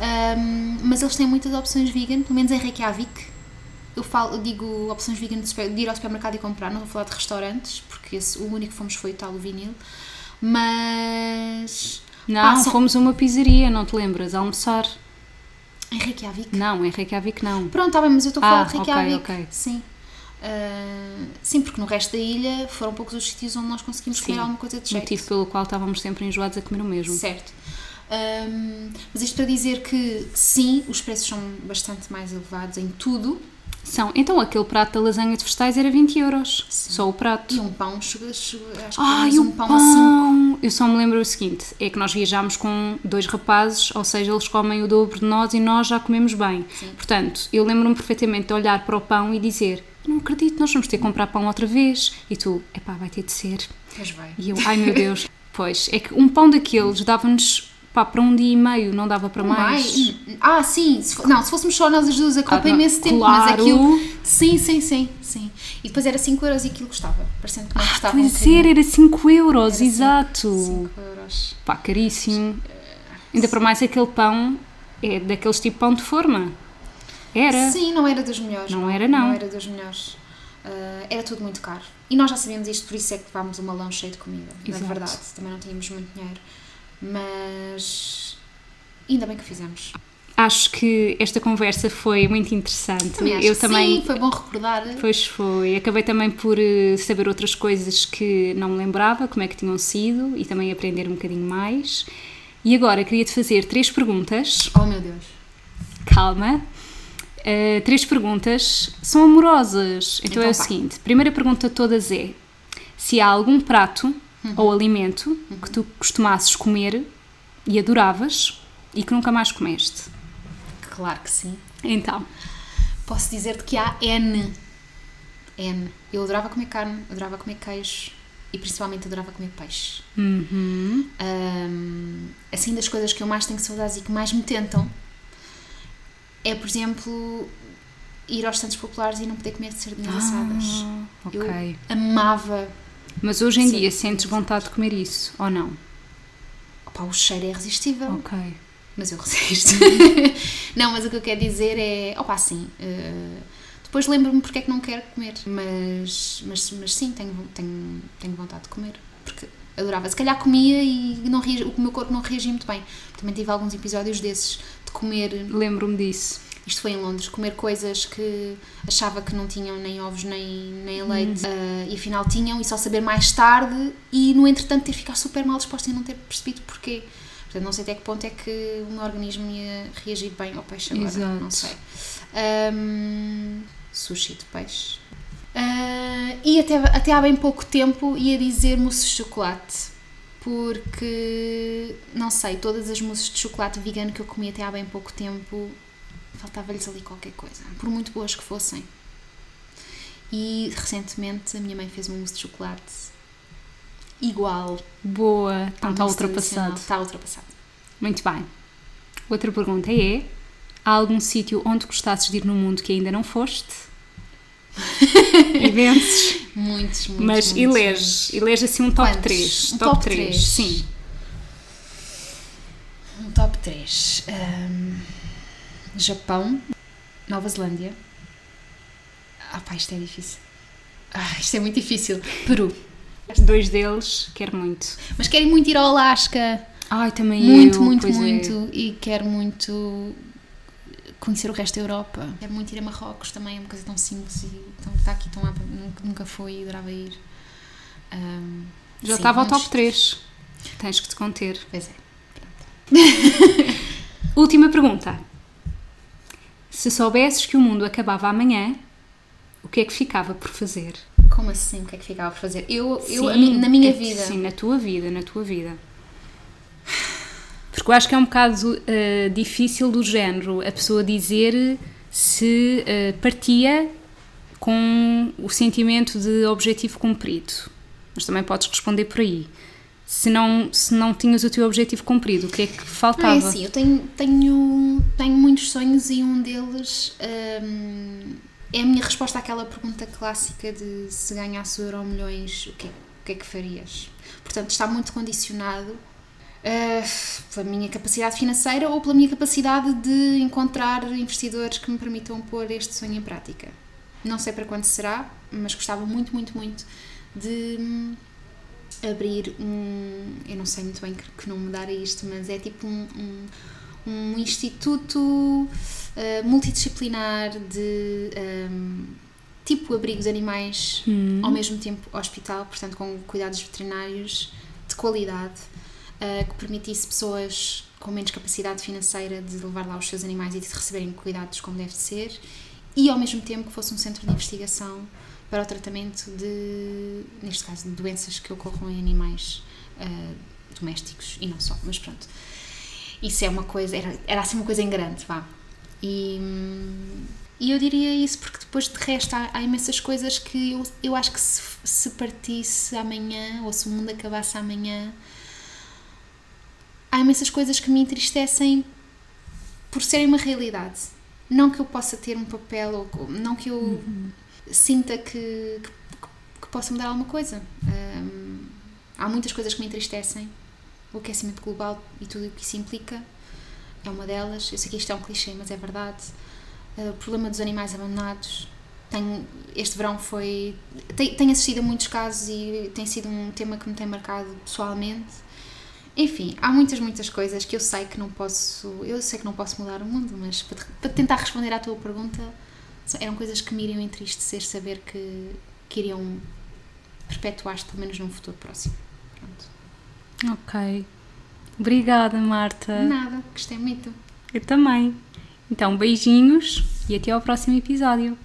Ahm, mas eles têm muitas opções vegan, pelo menos em Reykjavik. Eu, falo, eu digo opções vegan de, super- de ir ao supermercado e comprar, não vou falar de restaurantes, porque esse, o único que fomos foi o tal o vinil. Mas Não, Ah, são- fomos a uma pizzaria, não te lembras? A almoçar. Em Reykjavik. Não, em Reykjavik não. Pronto, está bem, mas eu estou a falar Ah, de Reykjavik. ok. Sim. Ah, sim, porque no resto da ilha foram poucos os sítios onde nós conseguimos Sim, comer alguma coisa de jeito. Motivo pelo qual estávamos sempre enjoados a comer o mesmo. Certo. Ahm, mas isto para dizer que sim, os preços são bastante mais elevados em tudo São. Então aquele prato da lasanha de vegetais era 20 euros. Sim. Só o prato. e um pão chega acho que Ai, o um pão! pão. Eu só me lembro o seguinte: é que nós viajámos com dois rapazes, ou seja, eles comem o dobro de nós e nós já comemos bem. Sim. Portanto, eu lembro-me perfeitamente de olhar para o pão e dizer: Não acredito, nós vamos ter que comprar pão outra vez. E tu, epá, vai ter de ser. Pois vai. E eu, ai meu Deus. pois, é que um pão daqueles dava-nos pá, para um dia e meio, não dava para mais. Mais? Ah, sim. Se fo- não, se fôssemos só nós as duas, a culpa Ah, é não, imenso tempo. Mas claro. aquilo. Sim, sim, sim, sim. E depois era 5 euros e aquilo custava. Parecendo que não custava. um Pois bocadinho. era, era 5 euros, Era exato. 5 euros. Pá, caríssimo. Ainda para mais aquele pão é daqueles tipo pão de forma. Era. Sim, não era dos melhores. Não era, não. Não era dos melhores. Uh, era tudo muito caro. E nós já sabíamos isto, por isso é que levámos um malão cheio de comida. Exato. Na verdade, também não tínhamos muito dinheiro. Mas ainda bem que fizemos. Acho que esta conversa foi muito interessante. Também Eu também. Sim, foi bom recordar. Pois foi. Acabei também por eh, saber outras coisas que não me lembrava, como é que tinham sido, e também aprender um bocadinho mais. E agora queria-te fazer três perguntas. Oh meu Deus. Calma. Uh, três perguntas são amorosas. Então, Então é o vá. seguinte: primeira pergunta de todas é: se há algum prato Uhum. ou alimento que tu costumasses comer e adoravas e que nunca mais comeste? Claro que sim. Então, Posso dizer-te que há N. N. Eu adorava comer carne, adorava comer queijo e principalmente adorava comer peixe. uhum, Ahm, assim, das coisas que eu mais tenho saudades e que mais me tentam é, por exemplo, ir aos Santos Populares e não poder comer sardinhas assadas. Ah, ok. Eu amava. Mas hoje em Sim. dia sentes vontade de comer isso ou não? Opa, o cheiro é irresistível. Ok. mas eu resisto. não, mas o que eu quero dizer é, opa, sim, eh, depois lembro-me porque é que não quero comer, mas, mas, mas sim, tenho, tenho, tenho vontade de comer, porque adorava. Se calhar comia e não reagi- o meu corpo não reagia muito bem. Também tive alguns episódios desses, de comer, Lembro-me disso. Isto foi em Londres, comer coisas que achava que não tinham nem ovos nem, nem leite eh, e afinal tinham e só saber mais tarde e no entretanto ter ficado super mal disposta e não ter percebido porquê. Portanto, não sei até que ponto é que o meu organismo ia reagir bem ao peixe agora, Exato. não sei. Ahm, sushi de peixe. Ah, e até, até há bem pouco tempo ia dizer mousse de chocolate. Porque, não sei, todas as mousses de chocolate vegano que eu comi até há bem pouco tempo faltava-lhes ali qualquer coisa, por muito boas que fossem. E recentemente a minha mãe fez uma mousse de chocolate igual. Boa. Então está ultrapassado. Está ultrapassado. Muito bem. Outra pergunta é: há algum sítio onde gostasses de ir no mundo que ainda não foste? vences. Muitos, muitos. Mas muitos, elege, elege assim um top Quantos? 3. Um top, top 3, três. sim. Um top 3. Japão, Nova Zelândia. Ah pá, isto é difícil. Ah, isto é muito difícil. Peru. Dois deles, quero muito. Mas quero muito ir ao Alasca. Ai, também Muito, eu, muito, pois é. muito. E quero muito conhecer o resto da Europa. Quero muito ir a Marrocos também, é uma coisa tão simples e tão, está aqui tão lá, nunca, fui e adorava ir. Ahm, Já sim, estava ao top 3. Tens que te conter. Pois é. Última pergunta. Se soubesses que o mundo acabava amanhã, o que é que ficava por fazer? Como assim? O que é que ficava por fazer? Eu, eu Sim, mim- na minha é- vida. Sim, na tua vida, na tua vida. Porque eu acho que é um bocado eh, difícil do género a pessoa dizer se eh, partia com o sentimento de objetivo cumprido. Mas também podes responder por aí. Se não, se não tinhas o teu objetivo cumprido, o que é que faltava? é assim, eu tenho, tenho, tenho muitos sonhos e um deles hum, é a minha resposta àquela pergunta clássica de se ganhasse o euro milhões, o que, é- o que é que farias? Portanto, está muito condicionado ah, pela minha capacidade financeira ou pela minha capacidade de encontrar investidores que me permitam pôr este sonho em prática. Não sei para quando será, mas gostava muito, muito, muito de hum, abrir um. Eu não sei muito bem que, que nome dar a isto, mas é tipo um, um, um instituto ah, multidisciplinar de. hum, tipo abrigos animais, Hum. ao mesmo tempo hospital, portanto com cuidados veterinários de qualidade, ah, que permitisse pessoas com menos capacidade financeira de levar lá os seus animais e de receberem cuidados como deve ser, e ao mesmo tempo que fosse um centro de investigação para o tratamento de, neste caso, de doenças que ocorram em animais ah, domésticos e não só, mas pronto. Isso é uma coisa, era, era assim uma coisa em grande, vá. E, e eu diria isso porque depois de resto há, há imensas coisas que eu, eu acho que se, se partisse amanhã ou se o mundo acabasse amanhã, há imensas coisas que me entristecem por serem uma realidade. Não que eu possa ter um papel ou não que eu sinta que, que, que possa mudar alguma coisa. Hum, há muitas coisas que me entristecem o aquecimento global e tudo o que isso implica é uma delas. Eu sei que isto é um clichê, mas é verdade. Uh, o problema dos animais abandonados. Tenho, este verão foi. Tenho, tenho assistido a muitos casos e tem sido um tema que me tem marcado pessoalmente. Enfim, há muitas, muitas coisas que eu sei que não posso. Eu sei que não posso mudar o mundo, mas para, para tentar responder à tua pergunta, eram coisas que me iriam entristecer saber que, que iriam perpetuar-se, pelo menos num futuro próximo. Pronto. Ok. Obrigada, Marta. Nada, gostei muito. Eu também. Então, beijinhos e até ao próximo episódio.